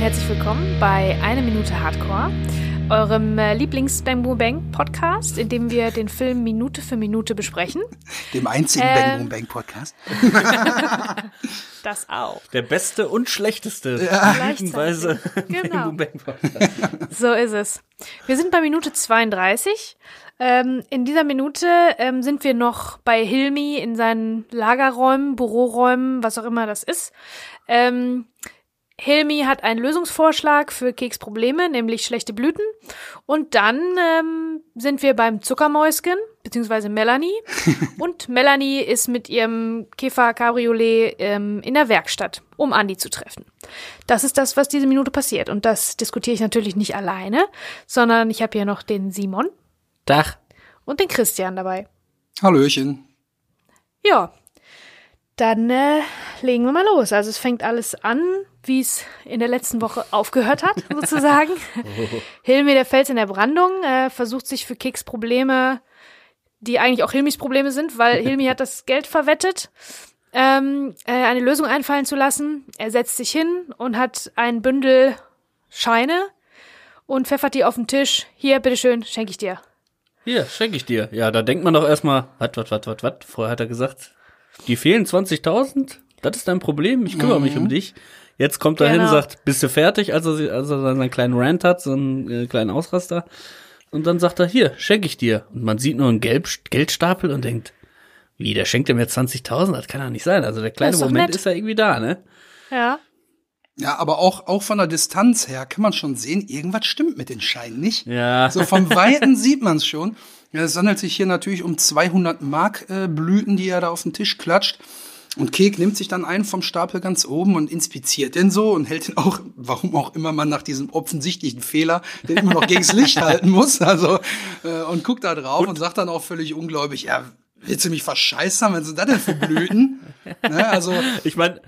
herzlich willkommen bei Eine Minute Hardcore, eurem äh, Lieblings-Bang Boom Bang Podcast, in dem wir den Film Minute für Minute besprechen. Dem einzigen Ähm. Bang Boom Bang Podcast. Das auch. Der beste und schlechteste Gleichzeitig. Blütenweise Genau. Bang Bang Podcast. So ist es. Wir sind bei Minute 32. Ähm, in dieser Minute ähm, sind wir noch bei Hilmi in seinen Lagerräumen, Büroräumen, was auch immer das ist. Ähm, Hilmi hat einen Lösungsvorschlag für Keks Probleme, nämlich schlechte Blüten. Und dann ähm, sind wir beim Zuckermäuschen, beziehungsweise Melanie. Und Melanie ist mit ihrem Käfer Cabriolet ähm, in der Werkstatt, um Andi zu treffen. Das ist das, was diese Minute passiert. Und das diskutiere ich natürlich nicht alleine, sondern ich habe hier noch den Simon Dach. und den Christian dabei. Hallöchen. Ja, dann äh, legen wir mal los. Also es fängt alles an, wie es in der letzten Woche aufgehört hat, sozusagen. Hilmi, der Fels in der Brandung, äh, versucht sich für Keks Probleme, die eigentlich auch Hilmis Probleme sind, weil Hilmi hat das Geld verwettet, ähm, äh, eine Lösung einfallen zu lassen. Er setzt sich hin und hat ein Bündel Scheine und pfeffert die auf den Tisch. Hier, bitteschön, schenke ich dir. Hier, schenke ich dir. Ja, da denkt man doch erstmal, wat, wat, wat, wat, wat. Vorher hat er gesagt, die fehlen 20.000? Das ist dein Problem, ich kümmere mich um dich. Jetzt kommt er hin, Genau. sagt, bist du fertig, als er, sie- als er seinen kleinen Rant hat, so einen äh, kleinen Ausraster. Und dann sagt er, hier, schenke ich dir. Und man sieht nur einen Gelb Geldstapel und denkt, wie, der schenkt ihm jetzt 20.000? Das kann doch nicht sein. Also der kleine ist Moment nett. ist ja irgendwie da, ne? Ja. Ja, aber auch, auch von der Distanz her kann man schon sehen, irgendwas stimmt mit den Scheinen nicht. Ja. So vom Weiten sieht man es schon. Ja, es handelt sich hier natürlich um 200 Mark äh, Blüten, die er da auf den Tisch klatscht. Und Kek nimmt sich dann einen vom Stapel ganz oben und inspiziert den so und hält den auch, warum auch immer man nach diesem offensichtlichen Fehler, den immer noch gegens Licht halten muss, also äh, und guckt da drauf und, sagt dann auch völlig ungläubig, ja, willst du mich verscheißern, was sind das denn für Blüten? ne, also Ich meine,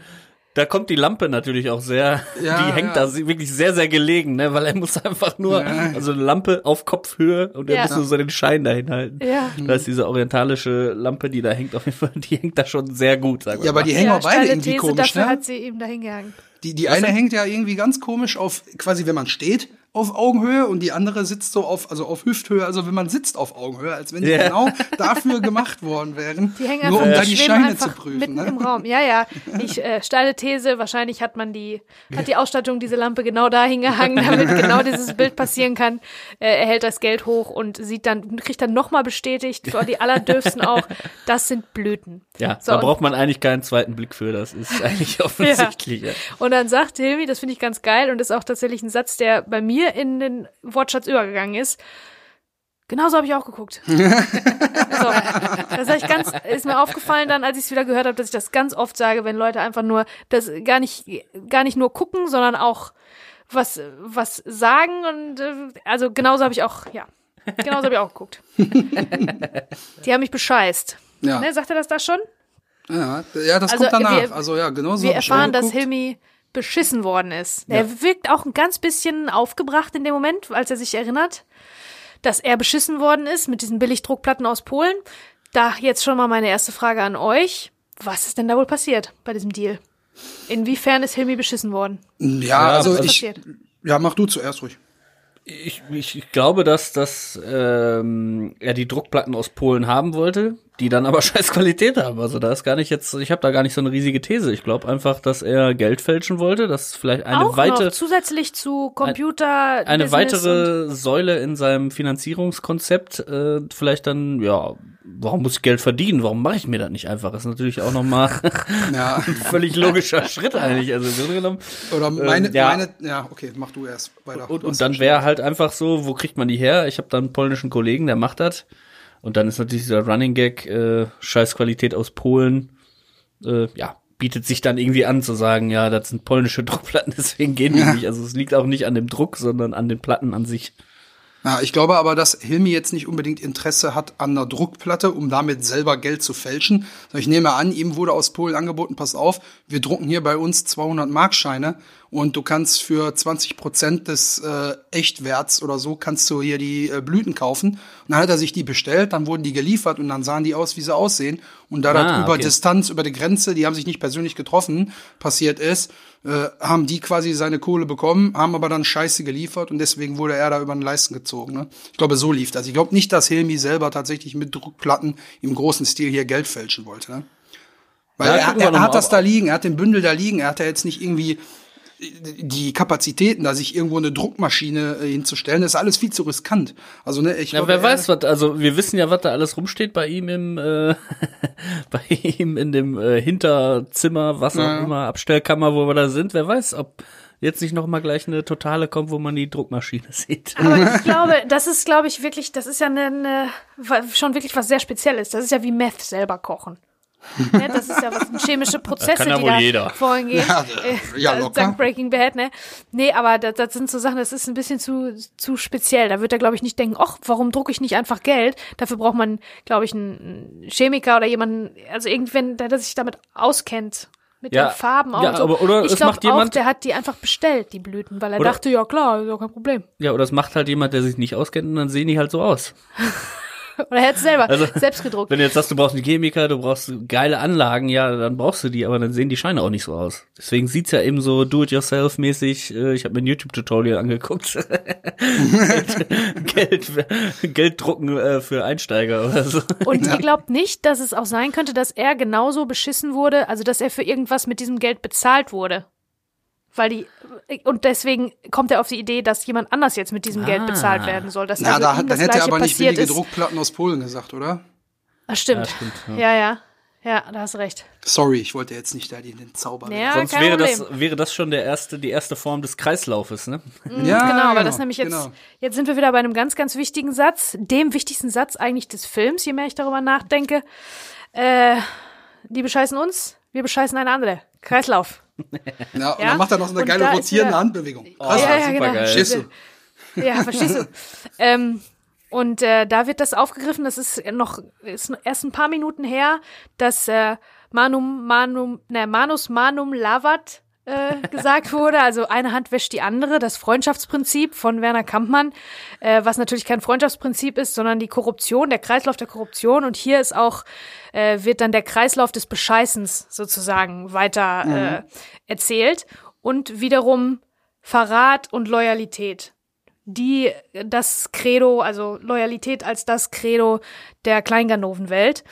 da kommt die Lampe natürlich auch sehr, Ja, die hängt ja. da wirklich sehr, sehr gelegen, ne, weil er muss einfach nur, also eine Lampe auf Kopfhöhe und er Ja. muss nur so den Schein dahin halten. Ja. Da ist diese orientalische Lampe, die da hängt, auf jeden Fall, die hängt da schon sehr gut, sagen wir Ja, aber mal. die hängen ja, auch beide irgendwie These, komisch, dafür ne? hat sie ihm dahin gehangen. Die, die eine hängt ja irgendwie ganz komisch auf, quasi wenn man steht, auf Augenhöhe und die andere sitzt so auf, also auf Hüfthöhe, also wenn man sitzt auf Augenhöhe, als wenn die Ja. genau dafür gemacht worden wären. Die hängen nur um da die Scheine einfach zu prüfen. mitten Ne? im Raum. Ja, ja. Ich äh, steile These, wahrscheinlich hat man die, hat die Ausstattung diese Lampe genau da hingehangen, damit genau dieses Bild passieren kann. Äh, er hält das Geld hoch und sieht dann, kriegt dann nochmal bestätigt, für die Allerdürfsten auch, das sind Blüten. ja, So, da braucht man eigentlich keinen zweiten Blick für, das ist eigentlich offensichtlich. Ja. Und dann sagt Hilmi, das finde ich ganz geil und ist auch tatsächlich ein Satz, der bei mir in den Wortschatz übergegangen ist. Genauso habe ich auch geguckt. so, das ich ganz, ist mir aufgefallen dann, als ich es wieder gehört habe, dass ich das ganz oft sage, wenn Leute einfach nur das gar nicht, gar nicht nur gucken, sondern auch was, was sagen und äh, also genauso habe ich auch, ja, genauso habe ich auch geguckt. Die haben mich bescheißt. Ja. Ne, sagt er das da schon? Ja, ja, das Also, kommt danach. wir- also ja, genau so. Wir erfahren, dass. Hilmi beschissen worden ist. Er wirkt auch ein ganz bisschen aufgebracht in dem Moment, als er sich erinnert, dass er beschissen worden ist mit diesen Billigdruckplatten aus Polen. Da jetzt schon mal meine erste Frage an euch. Was ist denn da wohl passiert bei diesem Deal? Inwiefern ist Hilmi beschissen worden? Ja, also ich. passiert? Ja, mach du zuerst ruhig. Ich, ich, ich glaube, dass, dass ähm, er die Druckplatten aus Polen haben wollte, die dann aber scheiß Qualität haben. Also da ist gar nicht jetzt, ich habe da gar nicht so eine riesige These. Ich glaube einfach, dass er Geld fälschen wollte, dass vielleicht eine auch weitere zusätzlich zu Computer. eine Business weitere Säule in seinem Finanzierungskonzept äh, vielleicht dann ja warum muss ich Geld verdienen warum mache ich mir das nicht einfach ist natürlich auch noch mal Ja. ein völlig logischer Schritt eigentlich also im Grunde genommen Oder meine, Ähm, ja. meine, ja, okay, mach du erst weiter. und, und dann wäre halt einfach so wo kriegt man die her ich habe da einen polnischen Kollegen der macht das und dann ist natürlich dieser Running Gag äh, Scheißqualität aus Polen äh, ja bietet sich dann irgendwie an zu sagen, ja, das sind polnische Druckplatten, deswegen gehen die nicht. Also es liegt auch nicht an dem Druck, sondern an den Platten an sich. Ja, ich glaube aber, dass Hilmi jetzt nicht unbedingt Interesse hat an einer Druckplatte, um damit selber Geld zu fälschen. Ich nehme an, ihm wurde aus Polen angeboten, pass auf, wir drucken hier bei uns 200 Markscheine und du kannst für 20 Prozent des äh, Echtwerts oder so kannst du hier die äh, Blüten kaufen. Und dann hat er sich die bestellt, dann wurden die geliefert und dann sahen die aus, wie sie aussehen. Und da Ah, das über okay. Distanz, über die Grenze, die haben sich nicht persönlich getroffen, passiert ist, äh, haben die quasi seine Kohle bekommen, haben aber dann Scheiße geliefert und deswegen wurde er da über den Leisten gezogen. Ne? Ich glaube, so lief das. Ich glaube nicht, dass Hilmi selber tatsächlich mit Druckplatten im großen Stil hier Geld fälschen wollte. Ne? Weil Ja, er, er, er hat das da liegen, er hat den Bündel da liegen, er hat ja jetzt nicht irgendwie die Kapazitäten, da sich irgendwo eine Druckmaschine äh, hinzustellen, ist alles viel zu riskant. Also ne, ich Ja, glaube, wer er- weiß, was, also wir wissen ja, was da alles rumsteht bei ihm im, äh, bei ihm in dem äh, Hinterzimmer, was auch Ja. immer, Abstellkammer, wo wir da sind. Wer weiß, ob jetzt nicht noch mal gleich eine totale kommt, wo man die Druckmaschine sieht. Aber ich glaube, das ist, glaube ich, wirklich, das ist ja eine, eine, schon wirklich was sehr Spezielles. Das ist ja wie Meth selber kochen. Ne, das ist ja was chemische Prozesse, kann ja die da jeder. vorhin gehen. Ja, Äh, ja, äh, locker. Dank Breaking Bad, ne? Nee, aber das, das sind so Sachen, das ist ein bisschen zu, zu speziell. Da wird er, glaube ich, nicht denken, ach, warum drucke ich nicht einfach Geld? Dafür braucht man, glaube ich, einen Chemiker oder jemanden, also irgendwen, der, der sich damit auskennt. Mit Ja, den Farben auch ja, so. aber- oder ich es glaube macht auch, jemand- der hat die einfach bestellt, die Blüten, weil er Oder- dachte, ja klar, ist doch kein Problem. Ja, oder das macht halt jemand, der sich nicht auskennt und dann sehen die halt so aus. Oder er es selber Also, selbst gedruckt. Wenn du jetzt sagst, du brauchst einen Chemiker, du brauchst geile Anlagen, ja, dann brauchst du die, aber dann sehen die Scheine auch nicht so aus. Deswegen sieht's ja eben so do-it-yourself-mäßig, äh, ich habe mir ein YouTube-Tutorial angeguckt. Geld, Geld drucken äh, für Einsteiger oder so. Und ihr glaubt nicht, dass es auch sein könnte, dass er genauso beschissen wurde, also dass er für irgendwas mit diesem Geld bezahlt wurde? Weil die und deswegen kommt er auf die Idee, dass jemand anders jetzt mit diesem Geld Ah. bezahlt werden soll. Dass Na, also da, ihm hat- das dann hätte er aber nicht billige ist. Druckplatten aus Polen gesagt, oder? Ah, stimmt. Ja, stimmt, ja. Ja, ja. Ja, da hast du recht. Sorry, ich wollte jetzt nicht da den, den Zauber. Ja, Sonst kein wäre Problem. das, wäre das schon der erste, die erste Form des Kreislaufes, ne? ja, genau, weil das nämlich jetzt, genau. jetzt sind wir wieder bei einem ganz, ganz wichtigen Satz, dem wichtigsten Satz eigentlich des Films, je mehr ich darüber nachdenke. Äh, die bescheißen uns, wir bescheißen eine andere. Kreislauf. Ja, und Ja? dann macht er noch so eine Und geile rotierende Handbewegung. Oh, Krass, ja, ja, super genau. geil. Verstehst du? Ja, verstehst du? ähm, und äh, da wird das aufgegriffen, das ist noch ist erst ein paar Minuten her, dass äh, Manum, Manum, ne, Manus Manum Lavat äh, gesagt wurde. Also eine Hand wäscht die andere, das Freundschaftsprinzip von Werner Kampmann, äh, was natürlich kein Freundschaftsprinzip ist, sondern die Korruption, der Kreislauf der Korruption. Und hier ist auch, äh, wird dann der Kreislauf des Bescheißens sozusagen weiter äh, erzählt. Und wiederum Verrat und Loyalität die das Credo, also Loyalität als das Credo der Kleinganovenwelt,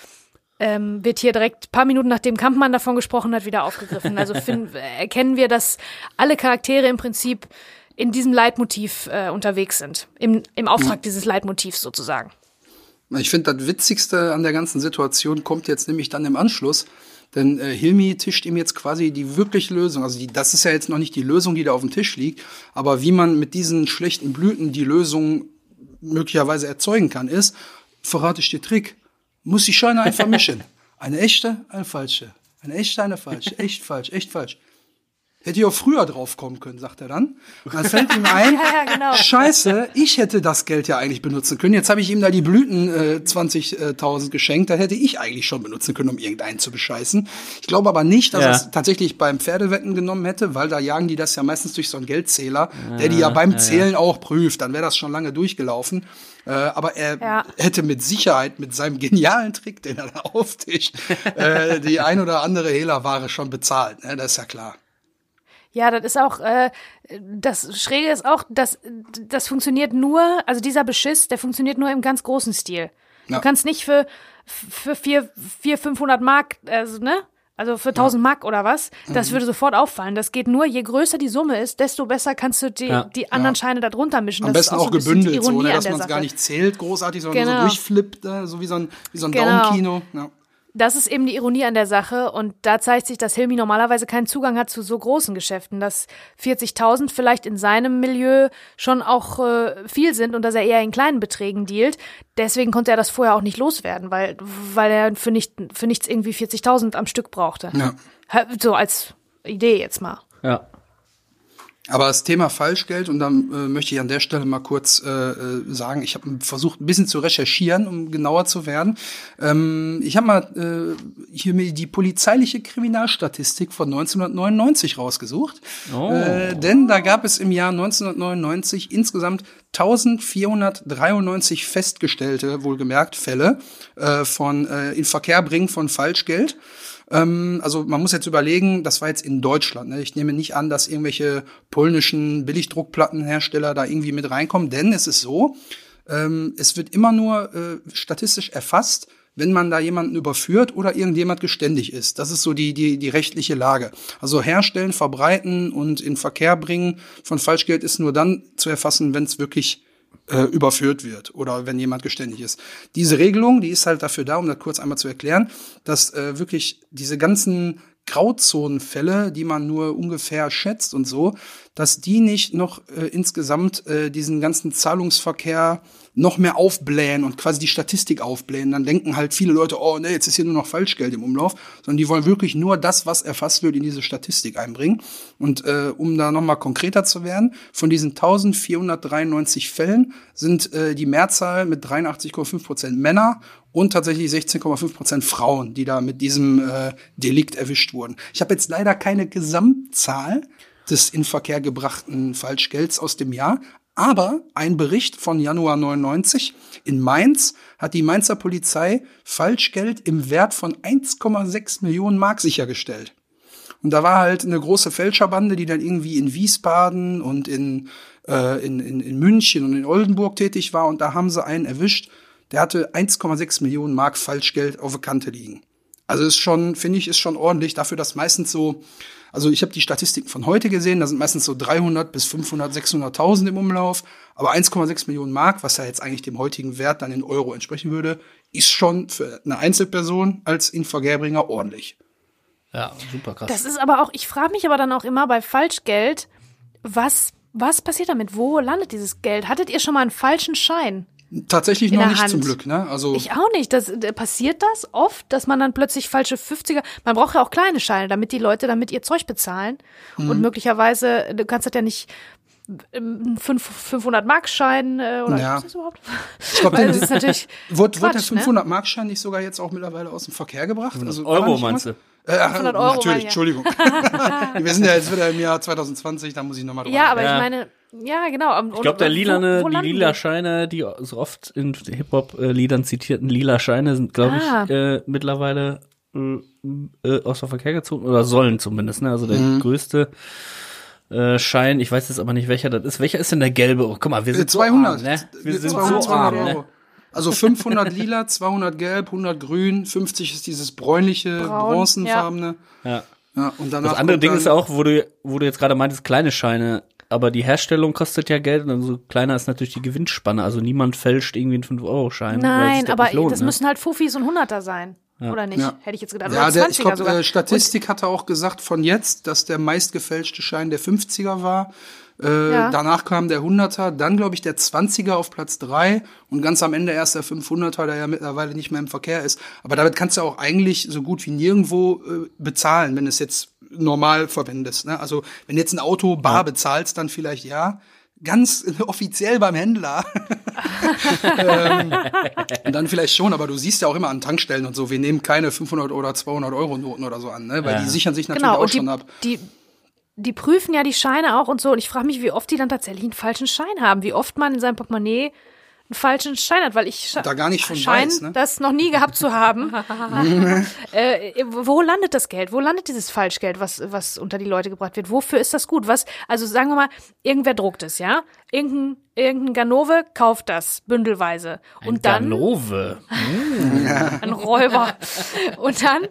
ähm, wird hier direkt paar Minuten nachdem Kampmann davon gesprochen hat, wieder aufgegriffen. Also finden, erkennen wir, dass alle Charaktere im Prinzip in diesem Leitmotiv äh, unterwegs sind. Im, Im Auftrag dieses Leitmotivs sozusagen. Ich finde, das Witzigste an der ganzen Situation kommt jetzt nämlich dann im Anschluss. Denn äh, Hilmi tischt ihm jetzt quasi die wirkliche Lösung. Also die, das ist ja jetzt noch nicht die Lösung, die da auf dem Tisch liegt. Aber wie man mit diesen schlechten Blüten die Lösung möglicherweise erzeugen kann, ist, verrate ich dir Trick, muss die Scheine einfach mischen. Eine echte, eine falsche. Eine echte, eine falsche. Echt falsch, echt falsch. Hätte ich auch früher drauf kommen können, sagt er dann. Und dann fällt ihm ein, Ja, ja, genau. Scheiße, ich hätte das Geld ja eigentlich benutzen können. Jetzt habe ich ihm da die Blüten äh, 20.000 geschenkt. Da hätte ich eigentlich schon benutzen können, um irgendeinen zu bescheißen. Ich glaube aber nicht, dass Ja. er es tatsächlich beim Pferdewetten genommen hätte, weil da jagen die das ja meistens durch so einen Geldzähler, der die ja beim Zählen auch prüft. Dann wäre das schon lange durchgelaufen. Äh, aber er Ja. hätte mit Sicherheit mit seinem genialen Trick, den er da auftischt, äh, die ein oder andere Hehlerware schon bezahlt. Ne? Das ist ja klar. Ja, das ist auch, äh, das Schräge ist auch, dass das funktioniert nur, also dieser Beschiss, der funktioniert nur im ganz großen Stil. Ja. Du kannst nicht für, für vier, vier 500 Mark, also, ne? Also für 1000 Mark oder was, das Mhm. würde sofort auffallen. Das geht nur, je größer die Summe ist, desto besser kannst du die, Ja. die anderen Scheine da drunter mischen. Am das besten auch die gebündelt, so, ne, an dass man es gar nicht zählt großartig, sondern Genau. so durchflippt, äh, so wie so ein, wie so ein Genau. Daumenkino. Ja. Das ist eben die Ironie an der Sache und da zeigt sich, dass Hilmi normalerweise keinen Zugang hat zu so großen Geschäften, dass 40.000 vielleicht in seinem Milieu schon auch äh, viel sind und dass er eher in kleinen Beträgen dealt. Deswegen konnte er das vorher auch nicht loswerden, weil, weil er für, nicht, für nichts irgendwie 40.000 am Stück brauchte. Ja. So als Idee jetzt mal. Ja. Aber das Thema Falschgeld, und dann äh, möchte ich an der Stelle mal kurz äh, äh sagen, ich habe versucht, ein bisschen zu recherchieren, um genauer zu werden. Ähm, ich habe mal äh, hier mir die polizeiliche Kriminalstatistik von 1999 rausgesucht. Oh. Äh, denn da gab es im Jahr 1999 insgesamt 1493 festgestellte, wohlgemerkt, Fälle äh, von äh, in Verkehr bringen von Falschgeld. Ähm, also man muss jetzt überlegen, das war jetzt in Deutschland. Ne? Ich nehme nicht an, dass irgendwelche polnischen Billigdruckplattenhersteller da irgendwie mit reinkommen, denn es ist so, ähm, es wird immer nur äh, statistisch erfasst, wenn man da jemanden überführt oder irgendjemand geständig ist. Das ist so die, die, die rechtliche Lage. Also herstellen, verbreiten und in Verkehr bringen von Falschgeld ist nur dann zu erfassen, wenn es wirklich äh, überführt wird oder wenn jemand geständig ist. Diese Regelung, die ist halt dafür da, um das kurz einmal zu erklären, dass äh, wirklich diese ganzen Grauzonenfälle, die man nur ungefähr schätzt und so, dass die nicht noch äh, insgesamt äh, diesen ganzen Zahlungsverkehr noch mehr aufblähen und quasi die Statistik aufblähen. Dann denken halt viele Leute, oh ne, jetzt ist hier nur noch Falschgeld im Umlauf, sondern die wollen wirklich nur das, was erfasst wird, in diese Statistik einbringen. Und äh, um da nochmal konkreter zu werden, von diesen 1493 Fällen sind äh, die Mehrzahl mit 83,5 Prozent Männer und tatsächlich 16,5 Prozent Frauen, die da mit diesem äh, Delikt erwischt wurden. Ich habe jetzt leider keine Gesamtzahl des in Verkehr gebrachten Falschgelds aus dem Jahr, aber ein Bericht von Januar 99 in Mainz hat die Mainzer Polizei Falschgeld im Wert von 1,6 Millionen Mark sichergestellt. Und da war halt eine große Fälscherbande, die dann irgendwie in Wiesbaden und in, äh, in, in, in München und in Oldenburg tätig war. Und da haben sie einen erwischt, der hatte 1,6 Millionen Mark Falschgeld auf der Kante liegen. Also ist schon, finde ich, ist schon ordentlich dafür, dass meistens so also ich habe die Statistiken von heute gesehen, da sind meistens so 300 bis 500, 600.000 im Umlauf. Aber 1,6 Millionen Mark, was ja jetzt eigentlich dem heutigen Wert dann in Euro entsprechen würde, ist schon für eine Einzelperson als Inverkehrbringer ordentlich. Ja, super krass. Das ist aber auch, ich frage mich aber dann auch immer bei Falschgeld, was, was passiert damit? Wo landet dieses Geld? Hattet ihr schon mal einen falschen Schein? Tatsächlich noch nicht Hand. zum Glück, ne? Also ich auch nicht. Das, passiert das oft, dass man dann plötzlich falsche 50er. Man braucht ja auch kleine Scheine, damit die Leute damit ihr Zeug bezahlen. Mhm. Und möglicherweise, du kannst das ja nicht 500 Mark Schein äh, oder ja. ist das überhaupt? Ich glaube, das ist natürlich wurde, wurde der 500 ne? Mark Schein nicht sogar jetzt auch mittlerweile aus dem Verkehr gebracht? Also Euro meinst du? Äh, 500 Euro. Natürlich, ja. Entschuldigung. Wir sind ja jetzt wieder im Jahr 2020, da muss ich nochmal drüber Ja, aber ja. ich meine, ja, genau. Und, ich glaube, der lilane, wo, wo die lila Scheine, die so oft in Hip-Hop-Liedern zitierten lila Scheine sind, glaube ah. ich, äh, mittlerweile äh, äh, aus dem Verkehr gezogen oder sollen zumindest. Ne? Also der mhm. größte äh, Schein, ich weiß jetzt aber nicht, welcher das ist. Welcher ist denn der gelbe? Oh, guck mal, wir sind 200. so arm, ne? Wir sind 200, so arm, ne? Also 500 lila, 200 gelb, 100 grün, 50 ist dieses bräunliche, Braun, bronzenfarbene. Ja. ja. ja und danach das andere Ding ist auch, wo du, wo du jetzt gerade meintest, kleine Scheine aber die Herstellung kostet ja Geld und so kleiner ist natürlich die Gewinnspanne. Also niemand fälscht irgendwie einen 5-Euro-Schein. Nein, aber lohnt, das ne? müssen halt Fufis und Hunderter sein. Ja. Oder nicht? Ja. Hätte ich jetzt gedacht. Ja, der, ich glaube, äh, Statistik und hatte auch gesagt von jetzt, dass der meistgefälschte Schein der 50er war. Äh, ja. Danach kam der 100er, dann glaube ich der 20er auf Platz 3 und ganz am Ende erst der 500er, der ja mittlerweile nicht mehr im Verkehr ist. Aber damit kannst du auch eigentlich so gut wie nirgendwo äh, bezahlen, wenn es jetzt normal verwendest. Ne? Also wenn jetzt ein Auto bar ja. bezahlst, dann vielleicht ja. Ganz offiziell beim Händler. ähm, und dann vielleicht schon, aber du siehst ja auch immer an Tankstellen und so, wir nehmen keine 500 oder 200 Euro Noten oder so an, ne? weil ja. die sichern sich natürlich genau, auch die, schon ab. Die, die prüfen ja die Scheine auch und so. Und ich frage mich, wie oft die dann tatsächlich einen falschen Schein haben, wie oft man in seinem Portemonnaie einen falschen Schein hat, weil ich da gar nicht von schein, weiß, ne? das noch nie gehabt zu haben. äh, wo landet das Geld? Wo landet dieses Falschgeld, was was unter die Leute gebracht wird? Wofür ist das gut? Was also sagen wir mal, irgendwer druckt es, ja? Irgendein irgendein Ganove kauft das bündelweise und ein dann Ganove, ein Räuber und dann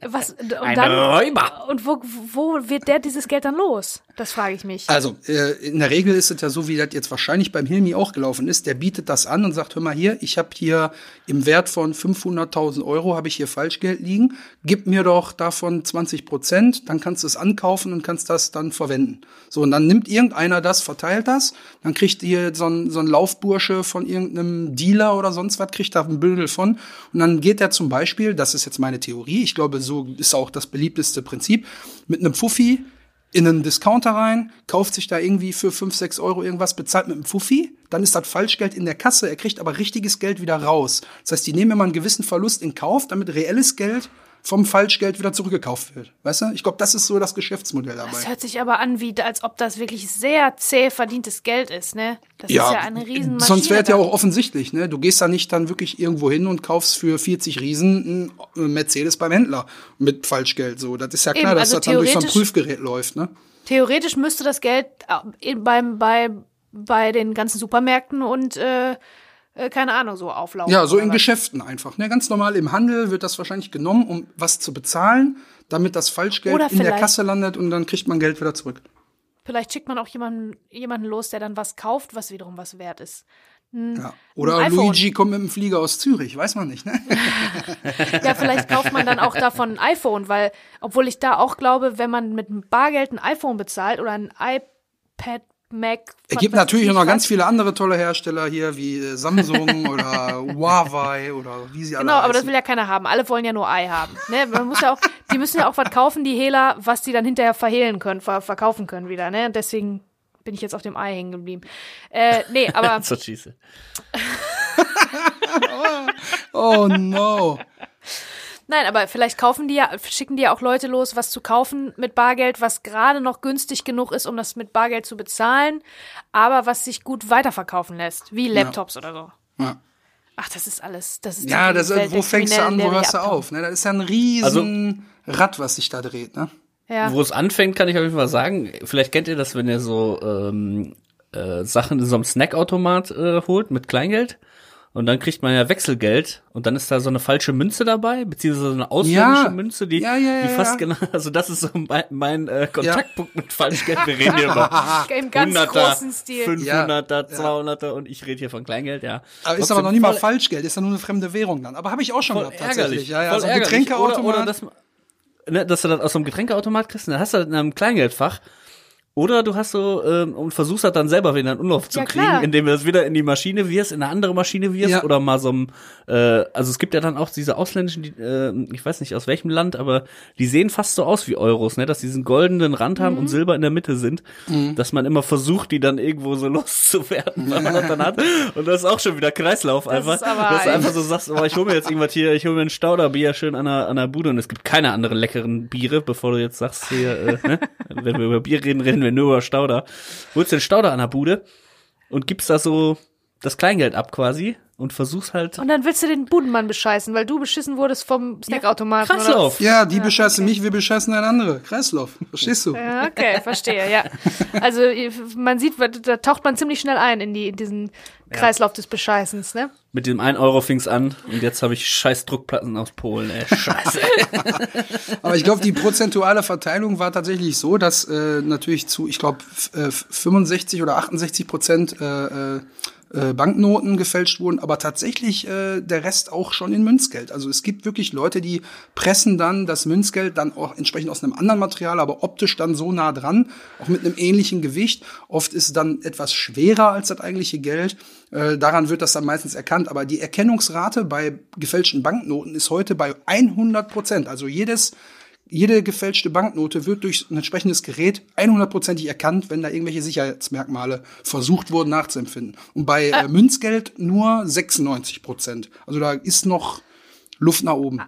was und ein dann Räuber und wo wo wird der dieses Geld dann los? Das frage ich mich. Also äh, in der Regel ist es ja so, wie das jetzt wahrscheinlich beim Hilmi auch gelaufen ist. Der bietet das an und sagt, hör mal hier, ich habe hier im Wert von 500.000 Euro habe ich hier Falschgeld liegen. Gib mir doch davon 20 Prozent, dann kannst du es ankaufen und kannst das dann verwenden. So und dann nimmt irgendeiner das, verteilt das, dann kriegt ihr so ein, so ein Laufbursche von irgendeinem Dealer oder sonst was, kriegt da ein Bündel von. Und dann geht er zum Beispiel, das ist jetzt meine Theorie, ich glaube, so ist auch das beliebteste Prinzip, mit einem Fuffi in einen Discounter rein, kauft sich da irgendwie für 5, 6 Euro irgendwas, bezahlt mit einem Fuffi, dann ist das Falschgeld in der Kasse, er kriegt aber richtiges Geld wieder raus. Das heißt, die nehmen immer einen gewissen Verlust in Kauf, damit reelles Geld vom Falschgeld wieder zurückgekauft wird. Weißt du? Ich glaube, das ist so das Geschäftsmodell dabei. Das hört sich aber an, wie als ob das wirklich sehr zäh verdientes Geld ist, ne? Das ist ja eine Riesenmaschine. Sonst wäre es ja auch offensichtlich, ne? Du gehst da nicht dann wirklich irgendwo hin und kaufst für 40 Riesen einen Mercedes beim Händler mit Falschgeld. So, das ist ja klar, Eben, dass also das dann durch so ein Prüfgerät läuft, ne? Theoretisch müsste das Geld äh, beim, bei, bei den ganzen Supermärkten und äh, äh, keine Ahnung, so auflaufen. Ja, so in was. Geschäften einfach. Ne? Ganz normal im Handel wird das wahrscheinlich genommen, um was zu bezahlen, damit das Falschgeld in der Kasse landet und dann kriegt man Geld wieder zurück. Vielleicht schickt man auch jemanden, jemanden los, der dann was kauft, was wiederum was wert ist. Ja. Oder. Luigi kommt mit dem Flieger aus Zürich, weiß man nicht, ne? Ja, vielleicht kauft man dann auch davon ein iPhone, weil, obwohl ich da auch glaube, wenn man mit Bargeld ein iPhone bezahlt oder ein iPad, Mac. Es gibt natürlich noch ganz viele andere tolle Hersteller hier, wie äh, Samsung oder Huawei oder wie sie alle Genau, aber das will ja keiner haben. Alle wollen ja nur Ei haben. Ne? Man muss ja auch, die müssen ja auch was kaufen, die Hehler, was die dann hinterher verhehlen können, ver verkaufen können wieder. Ne? Deswegen bin ich jetzt auf dem Ei hängen geblieben. Äh, nee, aber So schieße. Oh no. Nein, aber vielleicht kaufen die ja, schicken die ja auch Leute los, was zu kaufen mit Bargeld, was gerade noch günstig genug ist, um das mit Bargeld zu bezahlen, aber was sich gut weiterverkaufen lässt, wie Laptops oder so. Ja. Ach, das ist alles. Das ist Ja, das, Welt wo fängst du an, wo hörst du auf? Ne? Das ist ja ein riesen Rad, was sich da dreht, ne? Ja. Wo es anfängt, kann ich auf jeden Fall sagen. Vielleicht kennt ihr das, wenn ihr so ähm, äh, Sachen in so einem Snackautomat äh, holt mit Kleingeld. Und dann kriegt man ja Wechselgeld und dann ist da so eine falsche Münze dabei, beziehungsweise so eine ausländische Ja. Münze, die, Ja, ja, ja, die fast genau, also das ist so mein, mein äh, Kontaktpunkt mit Falschgeld. Wir reden hier über Im ganz 100er, großen Stil. 500er, 200er und ich rede hier von Kleingeld, ja. Aber ist Trotzdem aber noch nicht mal Falschgeld, ist ja nur eine fremde Währung dann. Aber habe ich auch schon voll gehabt, tatsächlich. ärgerlich. Ja, ja, voll so ein. Getränkeautomat. Oder, oder dass, ne, dass du das aus so einem Getränkeautomat kriegst, und dann hast du das in einem Kleingeldfach. Oder du hast so ähm, und versuchst das dann selber wieder in Umlauf zu Ja, kriegen, klar. indem du das wieder in die Maschine wirst, in eine andere Maschine wirst Ja. oder mal so ein, äh, also es gibt ja dann auch diese ausländischen, die, äh, ich weiß nicht aus welchem Land, aber die sehen fast so aus wie Euros, ne, dass die diesen goldenen Rand haben Mhm. und Silber in der Mitte sind, dass man immer versucht, die dann irgendwo so loszuwerden, weil man das dann hat. Und das ist auch schon wieder Kreislauf einfach. ist aber dass du ein- einfach so sagst, oh, ich hole mir jetzt irgendwas hier, ich hole mir ein Stauderbier schön an der, an der Bude und es gibt keine anderen leckeren Biere, bevor du jetzt sagst hier, äh, ne? wenn wir über Bier reden, reden wir nur über Stauder. Holst den Stauder an der Bude und gibst da so das Kleingeld ab quasi und versuchst halt Und dann willst du den Budenmann bescheißen, weil du beschissen wurdest vom Snackautomaten. oder Kreislauf. Ja, die bescheißen mich, wir bescheißen ein andere. Kreislauf. Verstehst du? Ja, okay, verstehe, ja. Also man sieht, da taucht man ziemlich schnell ein in, die, in diesen Kreislauf des Bescheißens, ne? Mit dem 1 Euro fing's an und jetzt habe ich scheiß Druckplatten aus Polen, ey. Scheiße. Aber ich glaube, die prozentuale Verteilung war tatsächlich so, dass äh, natürlich zu, ich glaube, äh, 65 oder 68 Prozent äh, äh, Banknoten gefälscht wurden, aber tatsächlich äh, der Rest auch schon in Münzgeld. Also es gibt wirklich Leute, die pressen dann das Münzgeld dann auch entsprechend aus einem anderen Material, aber optisch dann so nah dran, auch mit einem ähnlichen Gewicht. Oft ist es dann etwas schwerer als das eigentliche Geld. Äh, daran wird das dann meistens erkannt. Aber die Erkennungsrate bei gefälschten Banknoten ist heute bei 100 Prozent. Also jedes jede gefälschte Banknote wird durch ein entsprechendes Gerät 100%ig erkannt, wenn da irgendwelche Sicherheitsmerkmale versucht wurden nachzuempfinden. Und bei äh, Münzgeld nur 96 Prozent. Also da ist noch Luft nach oben.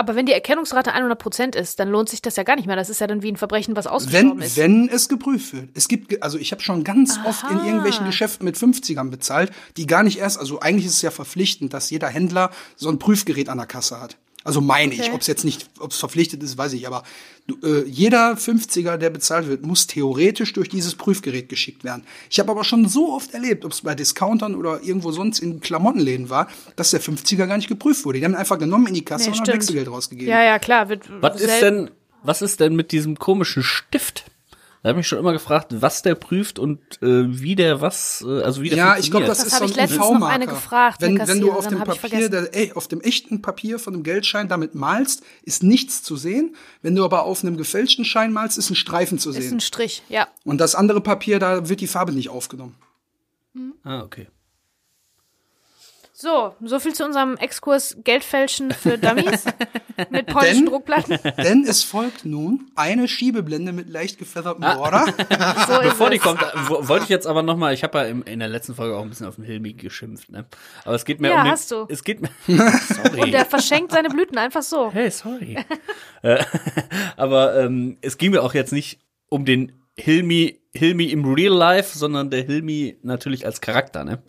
Aber wenn die Erkennungsrate 100% ist, dann lohnt sich das ja gar nicht mehr. Das ist ja dann wie ein Verbrechen, was ausgestorben Wenn, ist. wenn es geprüft wird. Es gibt, also ich habe schon ganz oft in irgendwelchen Geschäften mit 50ern bezahlt, die gar nicht erst, also eigentlich ist es ja verpflichtend, dass jeder Händler so ein Prüfgerät an der Kasse hat. Also meine ich, Okay. ob es jetzt nicht, ob es verpflichtet ist, weiß ich, aber äh, jeder 50er, der bezahlt wird, muss theoretisch durch dieses Prüfgerät geschickt werden. Ich habe aber schon so oft erlebt, ob es bei Discountern oder irgendwo sonst in Klamottenläden war, dass der 50er gar nicht geprüft wurde. Die haben ihn einfach genommen in die Kasse Nee, und haben. Wechselgeld rausgegeben. Ja, ja, klar. Wird Was ist denn, was ist denn mit diesem komischen Stift? Da habe ich mich schon immer gefragt, was der prüft und äh, wie der was, äh, also wie der Ja, ich glaube, das, Das ist so ich ein letztens noch UV-Marker. eine gefragt, Wenn, wenn du auf dem Papier, der, ey, auf dem echten Papier von dem Geldschein damit malst, ist nichts zu sehen. Wenn du aber auf einem gefälschten Schein malst, ist ein Streifen zu ist ein sehen. Strich, ja. Und das andere Papier, da wird die Farbe nicht aufgenommen. Ah, okay. So, so viel zu unserem Exkurs Geldfälschen für Dummies mit polnischen Denn- Druckplatten. Denn es folgt nun eine Schiebeblende mit leicht gefeathertem Border. So ist Bevor die es. kommt, wo- wollte ich jetzt aber noch mal, ich habe ja im, in der letzten Folge auch ein bisschen auf den Hilmi geschimpft, ne? Aber es geht mir Ja, um den, hast du. es geht mir, sorry. Und der verschenkt seine Blüten einfach so. Hey, sorry. Äh, Aber ähm, es ging mir auch jetzt nicht um den Hilmi, Hilmi im Real Life, sondern der Hilmi natürlich als Charakter, ne?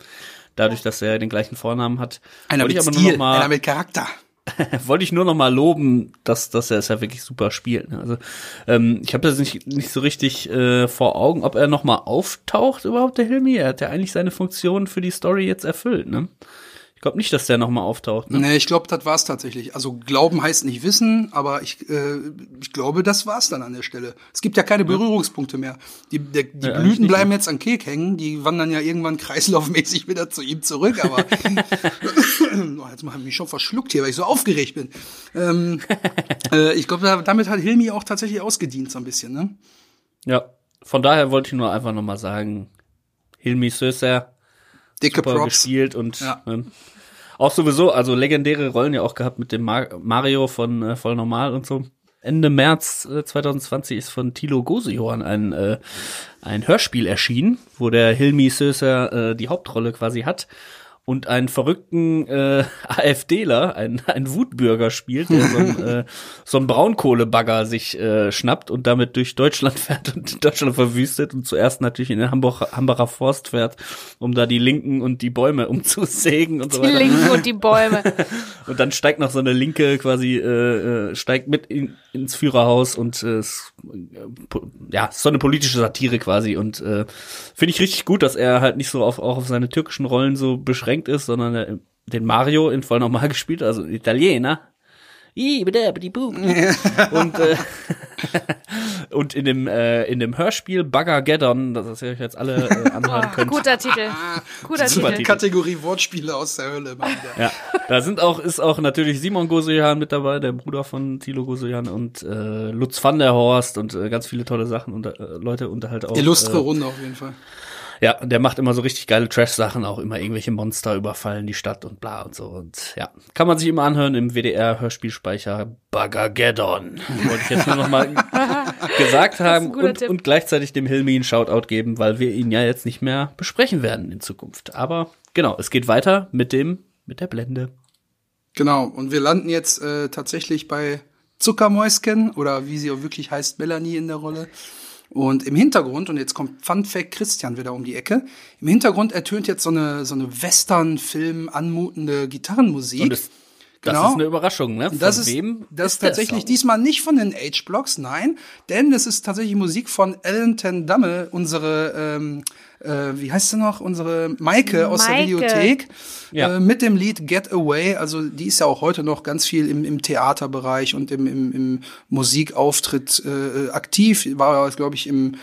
Dadurch, dass er den gleichen Vornamen hat. Einer wollte mit ich aber nur Stil, noch mal, einer mit Charakter. wollte ich nur noch mal loben, dass, dass er es ja wirklich super spielt. Ne? Also ähm, ich habe das nicht, nicht so richtig äh, vor Augen, ob er noch mal auftaucht überhaupt, der Hilmi. Er hat ja eigentlich seine Funktion für die Story jetzt erfüllt. Ne? Ich glaube nicht, dass der noch mal auftaucht. Ne? Nee, ich glaube, das war's tatsächlich. Also glauben heißt nicht wissen, aber ich, äh, ich glaube, das war's dann an der Stelle. Es gibt ja keine Berührungspunkte mehr. Die, der, die Ja, Blüten nicht, bleiben jetzt an Kek hängen, die wandern ja irgendwann kreislaufmäßig wieder zu ihm zurück, aber oh, jetzt habe ich mich schon verschluckt hier, weil ich so aufgeregt bin. Ähm, äh, ich glaube, da- damit hat Hilmi auch tatsächlich ausgedient so ein bisschen, ne? Ja, von daher wollte ich nur einfach noch mal sagen, Hilmi Söser, Dicke super Props. gespielt und Ja. ähm, auch sowieso, also legendäre Rollen ja auch gehabt mit dem Mar Mario von äh, Voll Normal und so. Ende März äh, 2020 ist von Thilo Gosejohann ein, äh, ein Hörspiel erschienen, wo der Hilmi Söser äh, die Hauptrolle quasi hat und einen verrückten äh, AfDler, einen, einen Wutbürger spielt, der so einen, äh, so einen Braunkohlebagger sich äh, schnappt und damit durch Deutschland fährt und Deutschland verwüstet und zuerst natürlich in den Hamburg, Hambacher Forst fährt, um da die Linken und die Bäume umzusägen und so Die weiter. Linken und die Bäume. Und dann steigt noch so eine Linke quasi, äh, äh, steigt mit in, ins Führerhaus und äh, äh, ja, so eine politische Satire quasi. Und äh, finde ich richtig gut, dass er halt nicht so auf, auch auf seine türkischen Rollen so beschränkt ist, sondern er den Mario in voll normal gespielt, also Italiener. Und äh, und in dem äh, in dem Hörspiel Buggergeddon, das ihr euch jetzt alle äh, anhören könnt. guter Titel. Guter Super Titel. Kategorie Wortspiele aus der Hölle. Ja, da sind auch, ist auch natürlich Simon Gosejan mit dabei, der Bruder von Thilo Gosejan und äh, Lutz van der Horst und äh, ganz viele tolle Sachen und äh, Leute und halt auch. Illustre äh, Runde auf jeden Fall. Ja, der macht immer so richtig geile Trash-Sachen, auch immer irgendwelche Monster überfallen die Stadt und bla und so. Und ja, kann man sich immer anhören im WDR-Hörspielspeicher Buggergeddon. Wollte ich jetzt nur noch mal gesagt haben ein und, Tipp. und gleichzeitig dem Hilmi einen Shoutout geben, weil wir ihn ja jetzt nicht mehr besprechen werden in Zukunft. Aber genau, es geht weiter mit dem, mit der Blende. Genau, und wir landen jetzt äh, tatsächlich bei Zuckermäuschen oder wie sie auch wirklich heißt, Melanie in der Rolle. Und im Hintergrund, und jetzt kommt Fun Fact Christian wieder um die Ecke, im Hintergrund ertönt jetzt so eine, so eine Western-Film anmutende Gitarrenmusik. Und das, das Genau. ist eine Überraschung, ne? Von Das ist, wem? das ist der tatsächlich Song? diesmal nicht von den H-Blocks, nein, denn es ist tatsächlich Musik von Ellen Ten Damme, unsere, ähm, äh, wie heißt sie noch, unsere Maike aus der. Videothek, Ja. äh, mit dem Lied Get Away. Also die ist ja auch heute noch ganz viel im, im Theaterbereich und im, im, im Musikauftritt äh, aktiv. War, glaube ich, im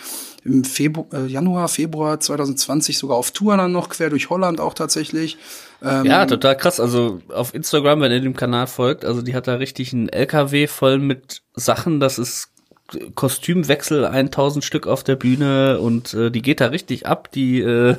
im Februar, äh, Januar, Februar 2020 sogar auf Tour dann noch, quer durch Holland auch tatsächlich. Ähm, Ja, total krass. Also auf Instagram, wenn ihr dem Kanal folgt, also die hat da richtig einen LKW voll mit Sachen. Das ist Kostümwechsel, 1000 Stück auf der Bühne und äh, die geht da richtig ab. Die äh,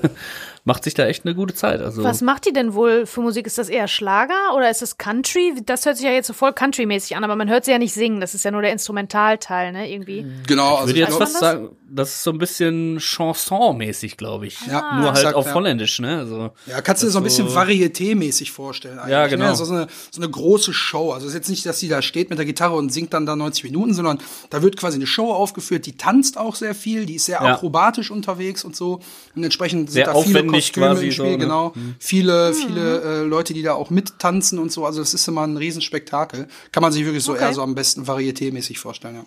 macht sich da echt eine gute Zeit. Also Was macht die denn wohl für Musik? Ist das eher Schlager oder ist das Country? Das hört sich ja jetzt so voll Country-mäßig an, aber man hört sie ja nicht singen. Das ist ja nur der Instrumentalteil, ne, irgendwie. Genau, ich also würde ich jetzt glaub, man fast das? sagen, das ist so ein bisschen Chanson-mäßig, glaube ich. Ja, Nur halt exakt, auf ja. Holländisch, ne? Also Ja, kannst du dir so ein bisschen so- Varieté-mäßig vorstellen. Eigentlich, Ja, genau. Ne? So, eine, so eine große Show. Also es ist jetzt nicht, dass sie da steht mit der Gitarre und singt dann da 90 Minuten, sondern da wird quasi eine Show aufgeführt. Die tanzt auch sehr viel, die ist sehr Ja. akrobatisch unterwegs und so. Und entsprechend sind Sehr da viele aufwendig Kostüme quasi im Spiel, so, ne? genau. Viele, viele äh, Leute, die da auch mittanzen und so. Also es ist immer ein Riesenspektakel. Kann man sich wirklich so Okay. eher so am besten Varieté-mäßig vorstellen, ja.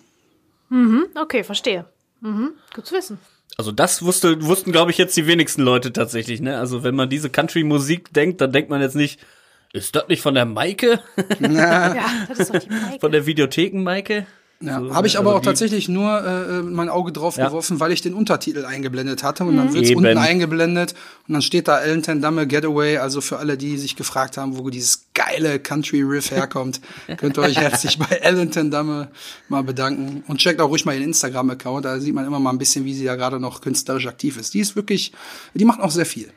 Okay, verstehe. Mhm, gut zu wissen. Also das wusste, wussten, glaube ich, jetzt die wenigsten Leute tatsächlich, ne? Also wenn man diese Country-Musik denkt, dann denkt man jetzt nicht, ist das nicht von der Maike? Ja, das ist doch die Maike. von der Videotheken-Maike? Ja, So, habe ich ne, aber also auch tatsächlich nur äh, mein Auge drauf Ja. geworfen, weil ich den Untertitel eingeblendet hatte und dann wird's Eben. unten eingeblendet und dann steht da Ellen Ten Damme Getaway, also für alle, die sich gefragt haben, wo dieses geile Country Riff herkommt, könnt ihr euch herzlich bei Ellen Ten Damme mal bedanken und checkt auch ruhig mal ihren Instagram-Account, da sieht man immer mal ein bisschen, wie sie da gerade noch künstlerisch aktiv ist. Die ist wirklich, die macht auch sehr viel.